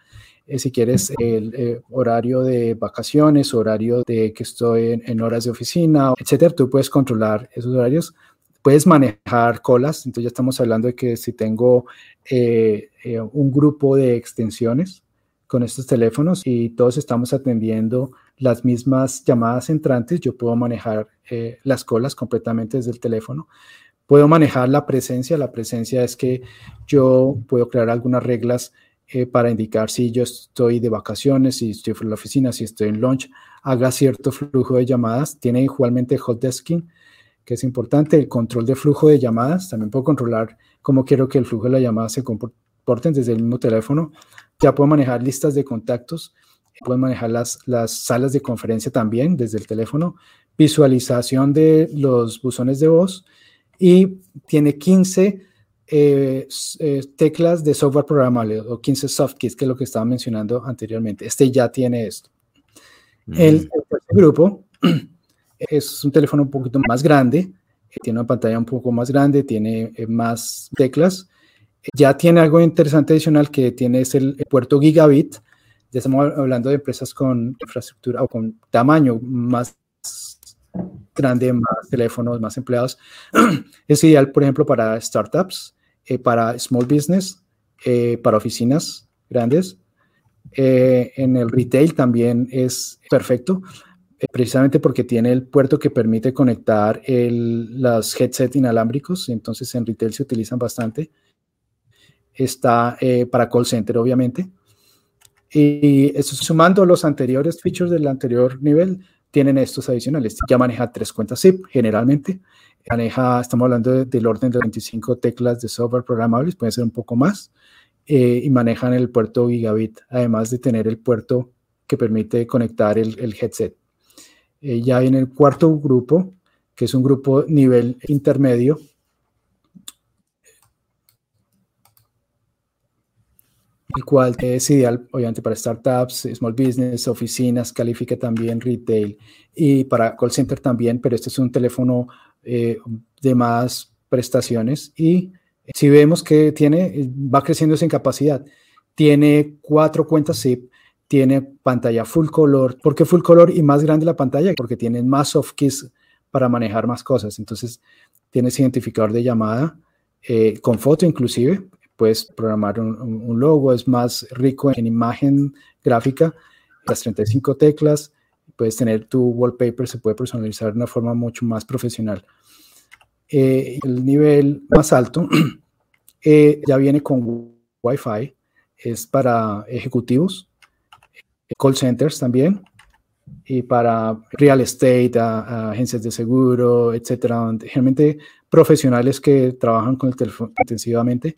Eh, si quieres el eh, horario de vacaciones, horario de que estoy en, horas de oficina, etcétera, tú puedes controlar esos horarios. Puedes manejar colas, entonces ya estamos hablando de que si tengo eh, un grupo de extensiones con estos teléfonos y todos estamos atendiendo las mismas llamadas entrantes, yo puedo manejar las colas completamente desde el teléfono. Puedo manejar la presencia. La presencia es que yo puedo crear algunas reglas eh, para indicar si yo estoy de vacaciones, si estoy en la oficina, si estoy en lunch, haga cierto flujo de llamadas. Tiene igualmente hot desking. que es importante, el control de flujo de llamadas, también puedo controlar cómo quiero que el flujo de la llamada se comporten desde el mismo teléfono, ya puedo manejar listas de contactos, puedo manejar las, las salas de conferencia también desde el teléfono, visualización de los buzones de voz y tiene 15 eh, eh, teclas de software programable o 15 soft que es lo que estaba mencionando anteriormente. Este ya tiene esto. El, mm. grupo [clears throat] es un teléfono un poquito más grande, eh, tiene una pantalla un poco más grande, tiene más teclas. Ya tiene algo interesante adicional que tiene es el, puerto gigabit. Ya estamos hablando de empresas con infraestructura o con tamaño más grande, más teléfonos, más empleados. [clears throat] Es ideal, por ejemplo, para startups, eh, para small business, eh, para oficinas grandes. en el retail también es perfecto eh, precisamente porque tiene el puerto que permite conectar el, los headset inalámbricos, entonces en retail se utilizan bastante. Está eh, para call center, obviamente. Y eso, sumando los anteriores features del anterior nivel, tienen estos adicionales. Ya maneja tres cuentas zip, generalmente. Maneja, estamos hablando del orden de 25 teclas de software programables, puede ser un poco más. Eh, y manejan el puerto gigabit, además de tener el puerto que permite conectar el, el headset. Eh, ya en el cuarto grupo, que es un grupo nivel intermedio, el cual es ideal, obviamente, para startups, small business, oficinas, califica también retail y para call center también, pero este es un teléfono eh, de más prestaciones y si vemos que tiene, va creciendo en capacidad, tiene cuatro cuentas SIP, tiene pantalla full color. ¿Por qué full color y más grande la pantalla? Porque tiene más soft keys para manejar más cosas. Entonces, tienes identificador de llamada eh, con foto inclusive. Puedes programar un, logo, es más rico en imagen gráfica, las 35 teclas. Puedes tener tu wallpaper, se puede personalizar de una forma mucho más profesional. Eh, el nivel más alto [clears throat] eh, ya viene con Wi-Fi, es para ejecutivos, call centers también, y para real estate, agencias de seguro, etcétera, generalmente profesionales que trabajan con el teléfono intensivamente.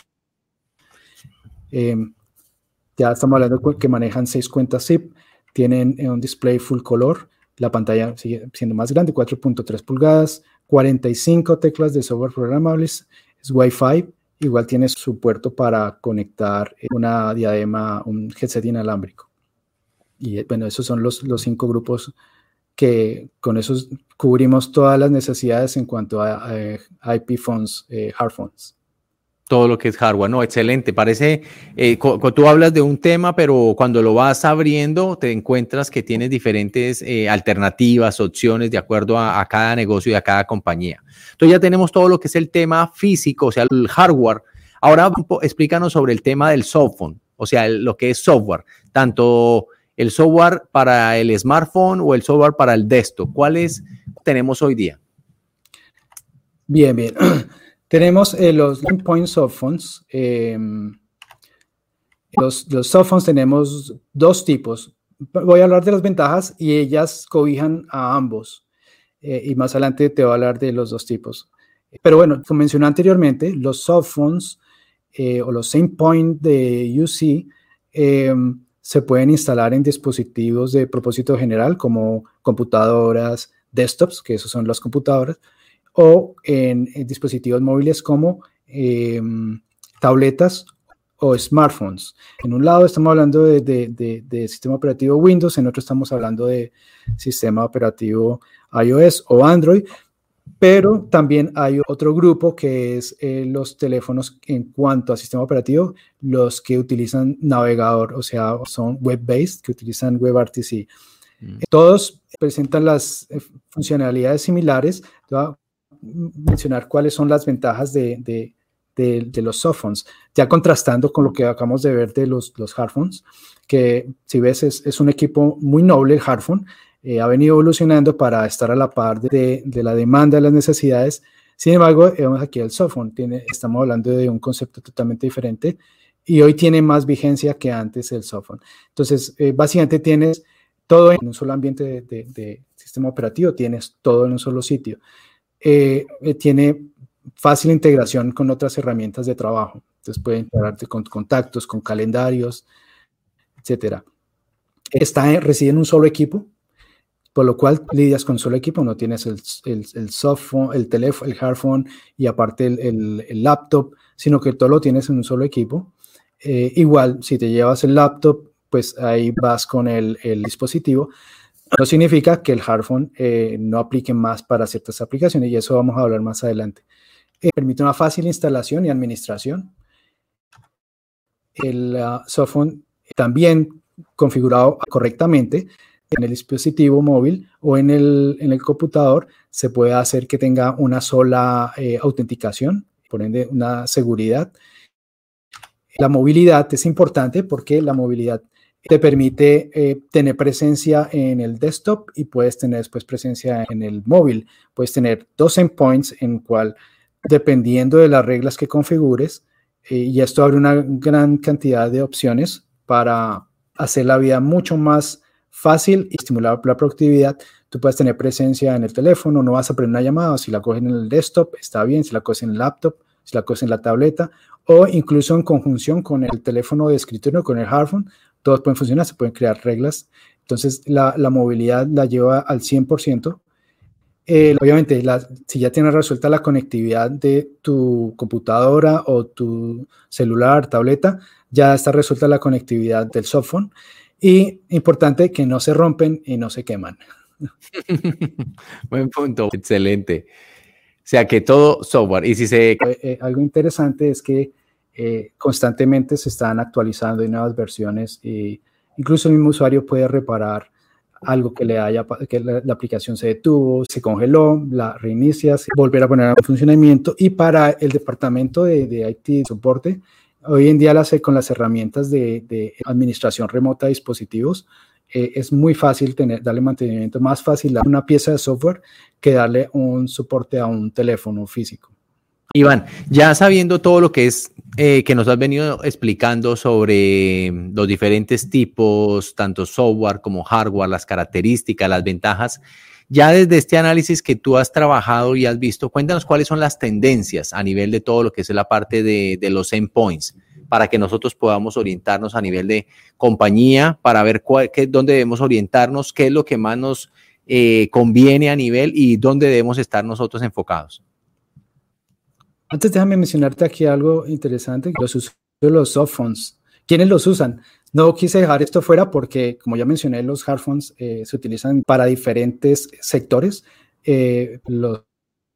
Em, ya estamos hablando que manejan seis cuentas zip, tienen un display full color, la pantalla sigue siendo más grande, 4.3 pulgadas, 45 teclas de software programables, es Wi-Fi, igual tiene su puerto para conectar una diadema, un headset inalámbrico. Y bueno, esos son los, los cinco grupos que con esos cubrimos todas las necesidades en cuanto a, IP phones, eh, hard phones. Todo lo que es hardware, no, excelente. Parece, eh, tú hablas de un tema, pero cuando lo vas abriendo, te encuentras que tienes diferentes eh, alternativas, opciones de acuerdo a, cada negocio y a cada compañía. Entonces ya tenemos todo lo que es el tema físico, o sea, el hardware. Ahora explícanos sobre el tema del softphone, o sea, lo que es software, tanto el software para el smartphone o el software para el desktop? ¿Cuáles tenemos hoy día? Bien, bien. [clears throat] tenemos eh, los point softphones. Eh, los, los softphones tenemos dos tipos. Voy a hablar de las ventajas y ellas cobijan a ambos. Eh, y más adelante te voy a hablar de los dos tipos. Pero bueno, como mencioné anteriormente, los softphones o los same point de UC se pueden instalar en dispositivos de propósito general como computadoras, desktops, que esos son las computadoras, o en, dispositivos móviles como em, tabletas o smartphones. En un lado estamos hablando de, sistema operativo Windows, en otro estamos hablando de sistema operativo iOS o Android, pero también hay otro grupo que es eh, los teléfonos en cuanto a sistema operativo, los que utilizan navegador, o sea, son web-based, que utilizan WebRTC. Mm. Todos presentan las eh, funcionalidades similares. Mencionar cuáles son las ventajas de, de, de, los softphones, ya contrastando con lo que acabamos de ver de los, los hardphones, que si ves es, es un equipo muy noble el hardphone, eh, ha venido evolucionando para estar a la par de, la demanda, de las necesidades. Sin embargo, vemos aquí el softphone, tiene, estamos hablando de un concepto totalmente diferente y hoy tiene más vigencia que antes el softphone. Entonces, eh, básicamente tienes todo en un solo ambiente de, sistema operativo, tienes todo en un solo sitio. Eh, tiene fácil integración con otras herramientas de trabajo. Entonces puede integrarte con contactos, con calendarios, etcétera. Está, reside en un solo equipo, por lo cual lidias con solo equipo, no tienes el, el, el softphone, el teléfono, el hardphone y aparte el, el, laptop, sino que todo lo tienes en un solo equipo. Eh, igual, si te llevas el laptop, pues ahí vas con el, dispositivo. No significa que el hardphone eh, no aplique más para ciertas aplicaciones y eso vamos a hablar más adelante. Eh, permite una fácil instalación y administración. El uh, softphone también configurado correctamente en el dispositivo móvil o en el, en el computador se puede hacer que tenga una sola eh, autenticación, por ende una seguridad. La movilidad es importante porque la movilidad te permite eh, tener presencia en el desktop y puedes tener después presencia en el móvil. Puedes tener dos endpoints en cual, dependiendo de las reglas que configures, eh, y esto abre una gran cantidad de opciones para hacer la vida mucho más fácil y estimular la productividad. Tú puedes tener presencia en el teléfono, no vas a prender una llamada, si la coges en el desktop, está bien, si la coges en el laptop, si la coges en la tableta, o incluso en conjunción con el teléfono de escritorio, con el hardphone, todos pueden funcionar, se pueden crear reglas. Entonces, la, movilidad la lleva al 100%. Eh, obviamente, si ya tienes resuelta la conectividad de tu computadora o tu celular, tableta, ya está resuelta la conectividad del softphone. Y importante que no se rompen y no se queman. [laughs] Buen punto, excelente. O sea que todo software. Y si se. Eh, eh, algo interesante es que eh, constantemente se están actualizando y nuevas versiones y incluso el mismo usuario puede reparar algo que le haya, que la, aplicación se detuvo, se congeló, la reinicias, volver a poner en funcionamiento y para el departamento de, de IT soporte, hoy en día las, con las herramientas de, de administración remota de dispositivos, eh, es muy fácil tener, darle mantenimiento, más fácil a una pieza de software que darle un soporte a un teléfono físico. Iván, ya sabiendo todo lo que es eh, que nos has venido explicando sobre los diferentes tipos, tanto software como hardware, las características, las ventajas, ya desde este análisis que tú has trabajado y has visto, cuéntanos cuáles son las tendencias a nivel de todo lo que es la parte de, los endpoints, para que nosotros podamos orientarnos a nivel de compañía, para ver cuál, qué, dónde debemos orientarnos, qué es lo que más nos eh, conviene a nivel y dónde debemos estar nosotros enfocados. Antes déjame mencionarte aquí algo interesante, los usuarios de los softphones. ¿Quiénes los usan? No quise dejar esto fuera porque, como ya mencioné, los hardphones eh, se utilizan para diferentes sectores. Eh, los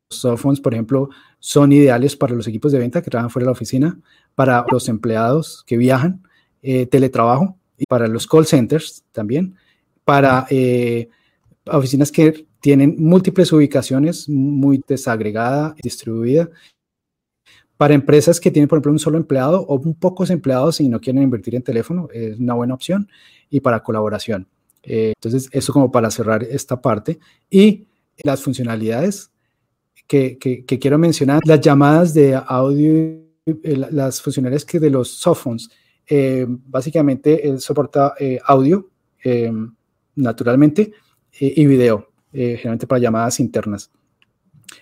softphones, por ejemplo, son ideales para los equipos de venta que trabajan fuera de la oficina, para los empleados que viajan, eh, teletrabajo, y para los call centers también, para oficinas que tienen múltiples ubicaciones muy desagregada, distribuida para empresas que tienen, por ejemplo, un solo empleado o un pocos empleados y no quieren invertir en teléfono, es una buena opción. Y para colaboración. Eh, entonces, eso como para cerrar esta parte. Y las funcionalidades que, quiero mencionar, las llamadas de audio, eh, las funcionalidades que de los softphones, eh, básicamente soporta audio, naturalmente, y video, generalmente para llamadas internas.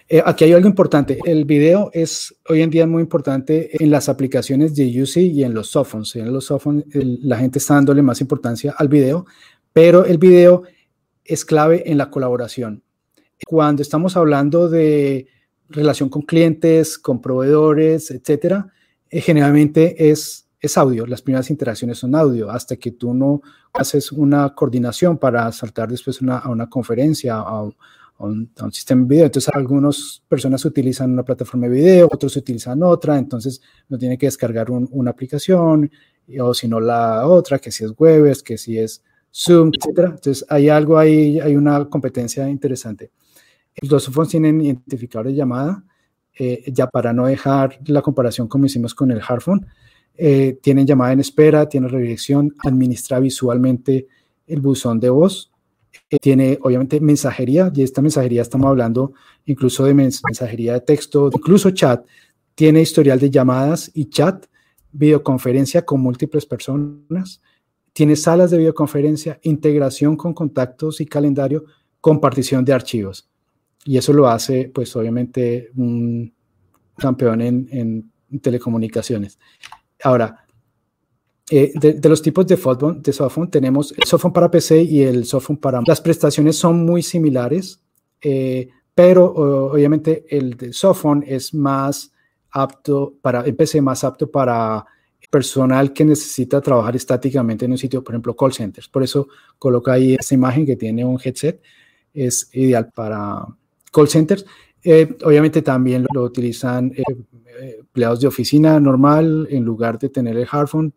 Eh, aquí hay algo importante. El video es hoy en día muy importante en las aplicaciones de UC y en los softphones. En los softphones la gente está dándole más importancia al video, pero el video es clave en la colaboración. Cuando estamos hablando de relación con clientes, con proveedores, etcétera, eh, generalmente es, es audio. Las primeras interacciones son audio hasta que tú no haces una coordinación para saltar después a una conferencia, a, un, sistema de video. Entonces, algunas personas utilizan una plataforma de video, otros utilizan otra, entonces no tiene que descargar una aplicación o si no la otra, que si es Webex, que si es Zoom, etcétera. Entonces, hay algo ahí, hay una competencia interesante. Los softphones tienen identificador de llamada, eh, ya para no dejar la comparación como hicimos con el hardphone. Eh, tienen llamada en espera, tiene redirección, administra visualmente el buzón de voz, tiene obviamente mensajería, y esta mensajería estamos hablando incluso de mensajería de texto, incluso chat, tiene historial de llamadas y chat, videoconferencia con múltiples personas, tiene salas de videoconferencia, integración con contactos y calendario, compartición de archivos. Y eso lo hace, pues obviamente, un campeón en telecomunicaciones. Ahora, eh, de, los tipos de, softphone, de softphone, tenemos el softphone para PC y el softphone para... Las prestaciones son muy similares, eh, pero obviamente el de softphone es más apto para, el PC más apto para personal que necesita trabajar estáticamente en un sitio, por ejemplo, call centers. Por eso coloca ahí esta imagen que tiene un headset. Es ideal para call centers. Eh, obviamente también lo, utilizan empleados de oficina normal en lugar de tener el hardphone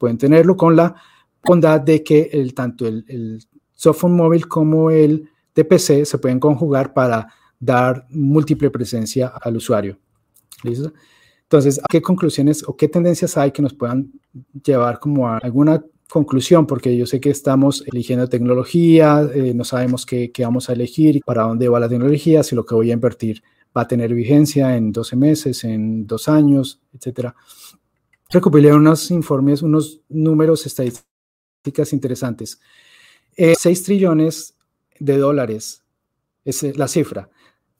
pueden tenerlo con la bondad de que el, tanto el, software móvil como el TPC se pueden conjugar para dar múltiple presencia al usuario. ¿Listo? Entonces, ¿qué conclusiones o qué tendencias hay que nos puedan llevar como a alguna conclusión? Porque yo sé que estamos eligiendo tecnología, eh, no sabemos qué, qué, vamos a elegir, para dónde va la tecnología, si lo que voy a invertir va a tener vigencia en 12 meses, en dos años, etcétera recopilé unos informes, unos números estadísticas interesantes. 6 eh, trillones de dólares es la cifra.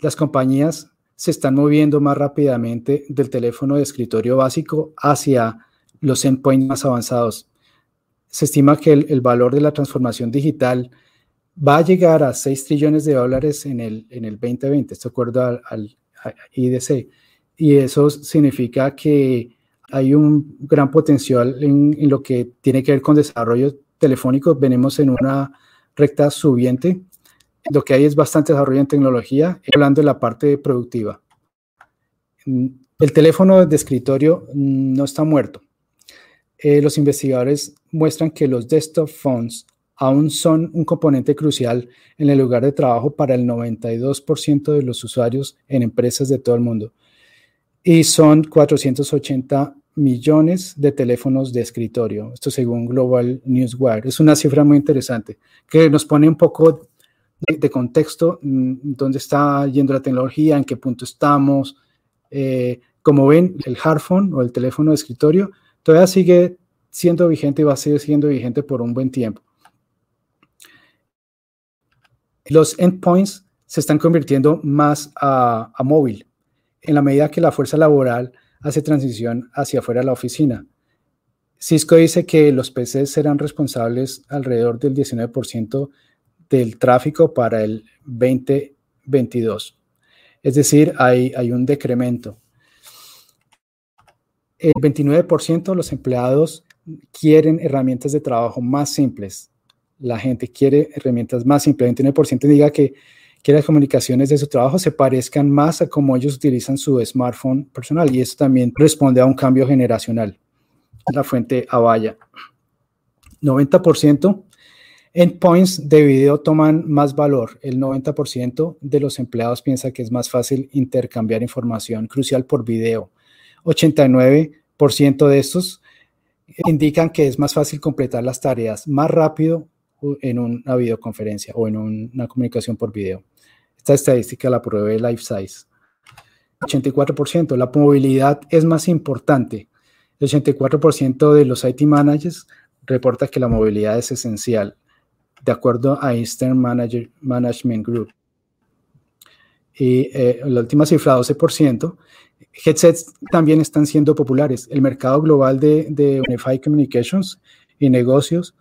Las compañías se están moviendo más rápidamente del teléfono de escritorio básico hacia los endpoints más avanzados. Se estima que el, valor de la transformación digital va a llegar a 6 trillones de dólares en el, en el 2020, de acuerdo al IDC. Y eso significa que hay un gran potencial en, lo que tiene que ver con desarrollo telefónico. Venimos en una recta subiente. Lo que hay es bastante desarrollo en tecnología, hablando de la parte productiva. El teléfono de escritorio no está muerto. Eh, los investigadores muestran que los desktop phones aún son un componente crucial en el lugar de trabajo para el 92% de los usuarios en empresas de todo el mundo. Y son 480 millones de teléfonos de escritorio. Esto según Global Newswire. Es una cifra muy interesante que nos pone un poco de, contexto, mm, dónde está yendo la tecnología, en qué punto estamos. Eh, como ven, el hardphone o el teléfono de escritorio todavía sigue siendo vigente y va a seguir siendo vigente por un buen tiempo. Los endpoints se están convirtiendo más a, a móvil en la medida que la fuerza laboral hace transición hacia afuera de la oficina. Cisco dice que los PCs serán responsables alrededor del 19% del tráfico para el 2022. Es decir, hay, un decremento. El 29% de los empleados quieren herramientas de trabajo más simples. La gente quiere herramientas más simples. El 29% diga que que las comunicaciones de su trabajo se parezcan más a cómo ellos utilizan su smartphone personal y eso también responde a un cambio generacional. La fuente Avaya. 90% endpoints de video toman más valor. El 90% de los empleados piensa que es más fácil intercambiar información crucial por video. 89% de estos indican que es más fácil completar las tareas más rápido en una videoconferencia o en una comunicación por video. Esta estadística la pruebe Life Size. 84%. La movilidad es más importante. El 84% de los IT managers reporta que la movilidad es esencial, de acuerdo a Eastern Manager, Management Group. Y eh, la última cifra, 12%. Headsets también están siendo populares. El mercado global de, de Unified Communications y negocios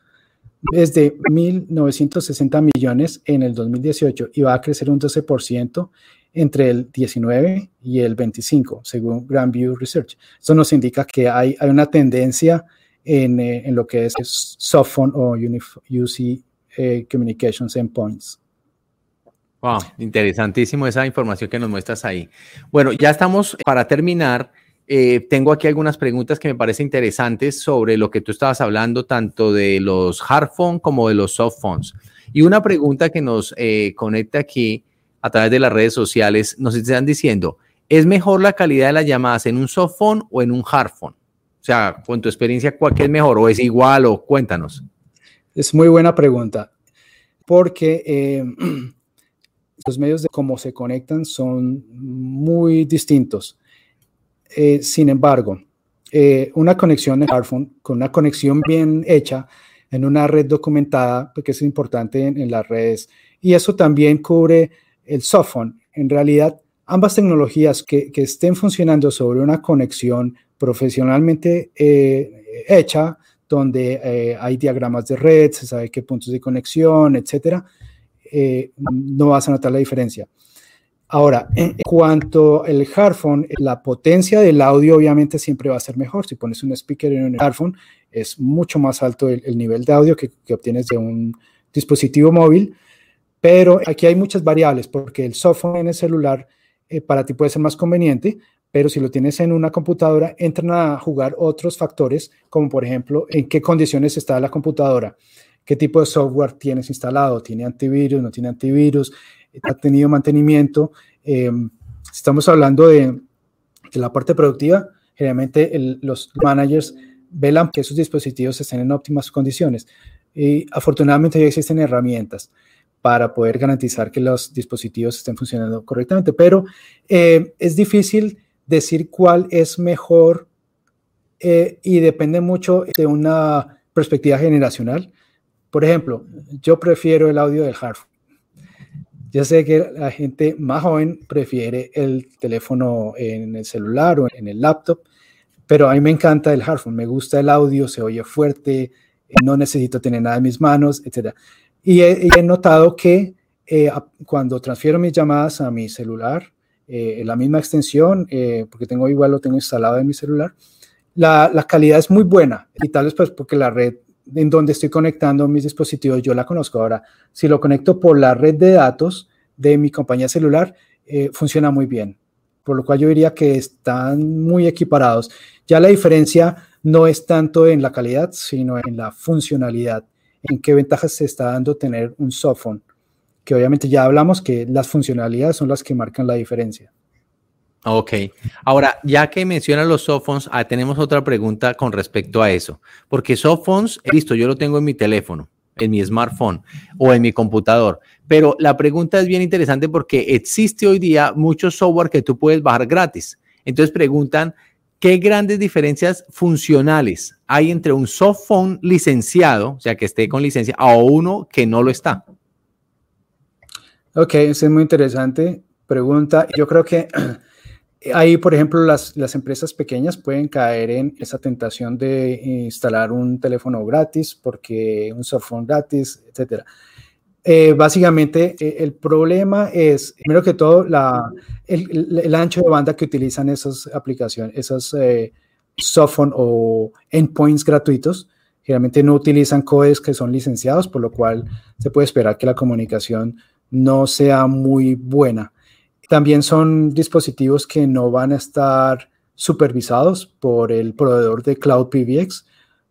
es de 1.960 millones en el 2018 y va a crecer un 12% entre el 19 y el 25, según Grandview Research. Eso nos indica que hay, hay una tendencia en, eh, en, lo que es softphone o UC eh, Communications Endpoints. Wow, interesantísimo esa información que nos muestras ahí. Bueno, ya estamos para terminar. Eh, tengo aquí algunas preguntas que me parecen interesantes sobre lo que tú estabas hablando, tanto de los hard phones como de los soft phones. Y una pregunta que nos eh, conecta aquí a través de las redes sociales, nos están diciendo, ¿es mejor la calidad de las llamadas en un soft phone o en un hard phone? O sea, con tu experiencia, ¿cuál es mejor? ¿O es igual? O cuéntanos. Es muy buena pregunta, porque eh, [clears throat] los medios de cómo se conectan son muy distintos. Eh, sin embargo, eh, una conexión de smartphone con una conexión bien hecha en una red documentada, porque es importante en, las redes, y eso también cubre el softphone. En realidad, ambas tecnologías que, estén funcionando sobre una conexión profesionalmente eh, hecha, donde eh, hay diagramas de red, se sabe qué puntos de conexión, etcétera, no vas a notar la diferencia. Ahora, en cuanto al hardphone, la potencia del audio obviamente siempre va a ser mejor. Si pones un speaker en un hardphone, es mucho más alto el, nivel de audio que, obtienes de un dispositivo móvil. Pero aquí hay muchas variables porque el softphone en el celular eh, para ti puede ser más conveniente, pero si lo tienes en una computadora, entran a jugar otros factores, como por ejemplo, en qué condiciones está la computadora, qué tipo de software tienes instalado, tiene antivirus, no tiene antivirus, ha tenido mantenimiento. Em, estamos hablando de, la parte productiva, generalmente los managers velan que esos dispositivos estén en óptimas condiciones. Y afortunadamente ya existen herramientas para poder garantizar que los dispositivos estén funcionando correctamente, pero eh, es difícil decir cuál es mejor eh, y depende mucho de una perspectiva generacional. Por ejemplo, yo prefiero el audio del hardware ya sé que la gente más joven prefiere el teléfono en el celular o en el laptop, pero a mí me encanta el hardphone, me gusta el audio, se oye fuerte, no necesito tener nada en mis manos, etc. Y he, notado que eh, cuando transfiero mis llamadas a mi celular, eh, la misma extensión, eh, porque tengo igual lo tengo instalado en mi celular, la, la, calidad es muy buena y tal vez pues porque la red en donde estoy conectando mis dispositivos, yo la conozco ahora. Si lo conecto por la red de datos de mi compañía celular, eh, funciona muy bien. Por lo cual yo diría que están muy equiparados. Ya la diferencia no es tanto en la calidad, sino en la funcionalidad, en qué ventajas se está dando tener un softphone, que obviamente ya hablamos que las funcionalidades son las que marcan la diferencia. Ok. Ahora, ya que mencionan los softphones, ah, tenemos otra pregunta con respecto a eso. Porque softphones, listo, yo lo tengo en mi teléfono, en mi smartphone o en mi computador. Pero la pregunta es bien interesante porque existe hoy día mucho software que tú puedes bajar gratis. Entonces preguntan, ¿qué grandes diferencias funcionales hay entre un softphone licenciado, o sea, que esté con licencia, o uno que no lo está? Ok, eso es muy interesante. Pregunta, yo creo que [clears throat] Ahí, por ejemplo, las, las, empresas pequeñas pueden caer en esa tentación de instalar un teléfono gratis porque un software gratis, etcétera. Eh, básicamente, eh, el problema es, primero que todo, la, el, ancho de banda que utilizan esas aplicaciones, esos eh, softphone o endpoints gratuitos. Generalmente no utilizan codes que son licenciados, por lo cual se puede esperar que la comunicación no sea muy buena. También son dispositivos que no van a estar supervisados por el proveedor de Cloud PBX,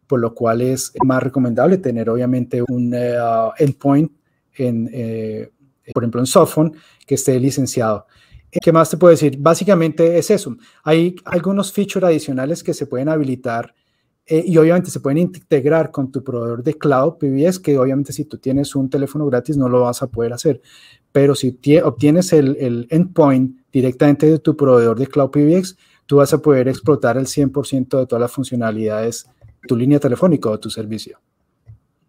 por lo cual es más recomendable tener obviamente un eh, endpoint, en, eh, por ejemplo, en Softphone, que esté licenciado. ¿Qué más te puedo decir? Básicamente es eso. Hay algunos features adicionales que se pueden habilitar eh, y obviamente se pueden integrar con tu proveedor de cloud PBS, que obviamente si tú tienes un teléfono gratis no lo vas a poder hacer pero si obtienes el, endpoint directamente de tu proveedor de Cloud PBX, tú vas a poder explotar el 100% de todas las funcionalidades de tu línea telefónica o tu servicio.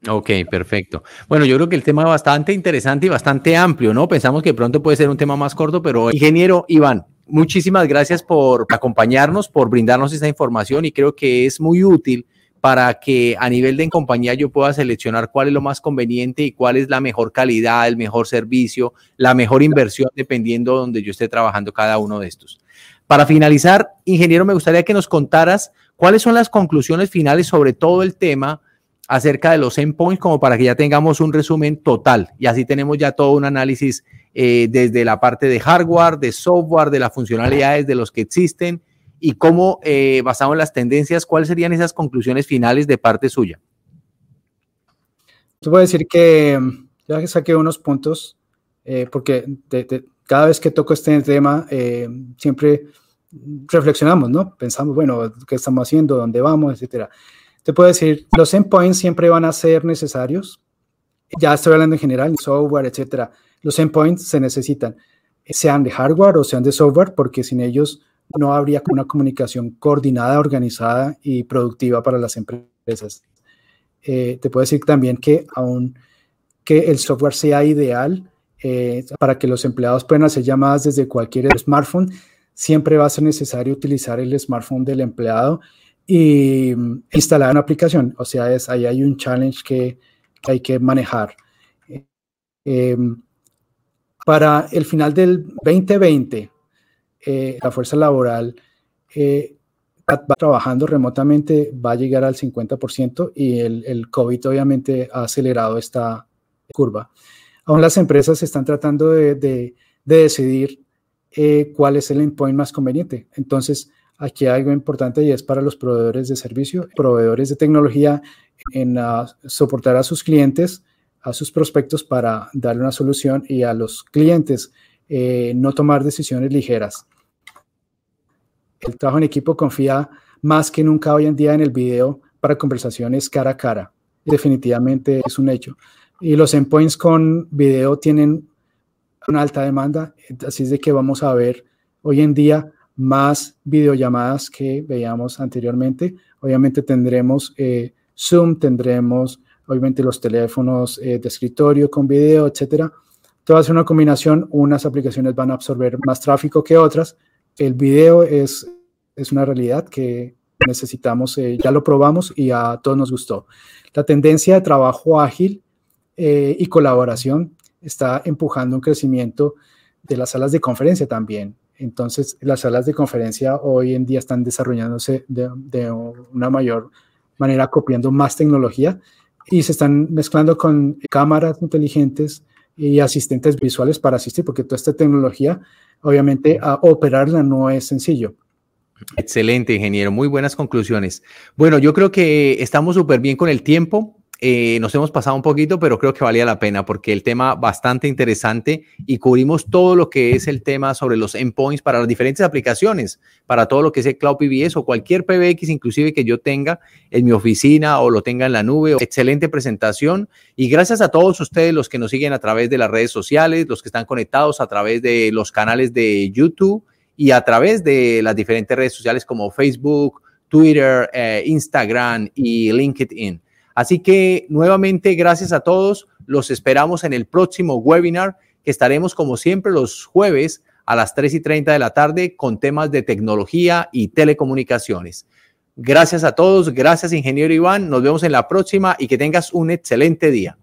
Ok, perfecto. Bueno, yo creo que el tema es bastante interesante y bastante amplio, ¿no? Pensamos que pronto puede ser un tema más corto, pero ingeniero Iván, muchísimas gracias por acompañarnos, por brindarnos esta información y creo que es muy útil para que a nivel de compañía yo pueda seleccionar cuál es lo más conveniente y cuál es la mejor calidad, el mejor servicio, la mejor inversión, dependiendo de donde yo esté trabajando cada uno de estos. Para finalizar, ingeniero, me gustaría que nos contaras cuáles son las conclusiones finales sobre todo el tema acerca de los endpoints, como para que ya tengamos un resumen total y así tenemos ya todo un análisis eh, desde la parte de hardware, de software, de las funcionalidades de los que existen y cómo, eh, basado en las tendencias, cuáles serían esas conclusiones finales de parte suya. Voy a decir que ya saqué unos puntos, eh, porque cada vez que toco este tema, eh, siempre reflexionamos, ¿no? Pensamos, bueno, ¿qué estamos haciendo? ¿Dónde vamos? Etcétera. Te puedo decir, los endpoints siempre van a ser necesarios. Ya estoy hablando en general, software, etcétera. Los endpoints se necesitan, sean de hardware o sean de software, porque sin ellos no habría una comunicación coordinada, organizada y productiva para las empresas. Eh, te puedo decir también que aun que el software sea ideal, eh, para que los empleados puedan hacer llamadas desde cualquier smartphone, siempre va a ser necesario utilizar el smartphone del empleado y mm, instalar una aplicación. O sea, es, ahí hay un challenge que, hay que manejar. Em, para el final del 2020, eh, la fuerza laboral eh, va trabajando remotamente, va a llegar al 50% y el, el COVID obviamente ha acelerado esta curva. Aún las empresas están tratando de, decidir eh, cuál es el endpoint más conveniente. Entonces, aquí hay algo importante y es para los proveedores de servicio, proveedores de tecnología, en uh, soportar a sus clientes, a sus prospectos para darle una solución y a los clientes eh, no tomar decisiones ligeras. El trabajo en equipo confía más que nunca hoy en día en el video para conversaciones cara a cara. Definitivamente es un hecho y los endpoints con video tienen una alta demanda, así es de que vamos a ver hoy en día más videollamadas que veíamos anteriormente. Obviamente tendremos eh, Zoom, tendremos obviamente los teléfonos eh, de escritorio con video, etcétera. A ser una combinación. Unas aplicaciones van a absorber más tráfico que otras. El video es, es una realidad que necesitamos, eh, ya lo probamos y a todos nos gustó. La tendencia de trabajo ágil eh, y colaboración está empujando un crecimiento de las salas de conferencia también. Entonces, las salas de conferencia hoy en día están desarrollándose de, una mayor manera, copiando más tecnología y se están mezclando con cámaras inteligentes y asistentes visuales para asistir, porque toda esta tecnología, obviamente, a operarla no es sencillo. Excelente, ingeniero. Muy buenas conclusiones. Bueno, yo creo que estamos súper bien con el tiempo. Eh, nos hemos pasado un poquito, pero creo que valía la pena porque el tema bastante interesante y cubrimos todo lo que es el tema sobre los endpoints para las diferentes aplicaciones, para todo lo que es el Cloud PBS o cualquier PBX inclusive que yo tenga en mi oficina o lo tenga en la nube. Excelente presentación y gracias a todos ustedes los que nos siguen a través de las redes sociales, los que están conectados a través de los canales de YouTube y a través de las diferentes redes sociales como Facebook, Twitter, eh, Instagram y LinkedIn. Así que nuevamente, gracias a todos. Los esperamos en el próximo webinar que estaremos como siempre los jueves a las 3 y 30 de la tarde con temas de tecnología y telecomunicaciones. Gracias a todos, gracias ingeniero Iván, nos vemos en la próxima y que tengas un excelente día.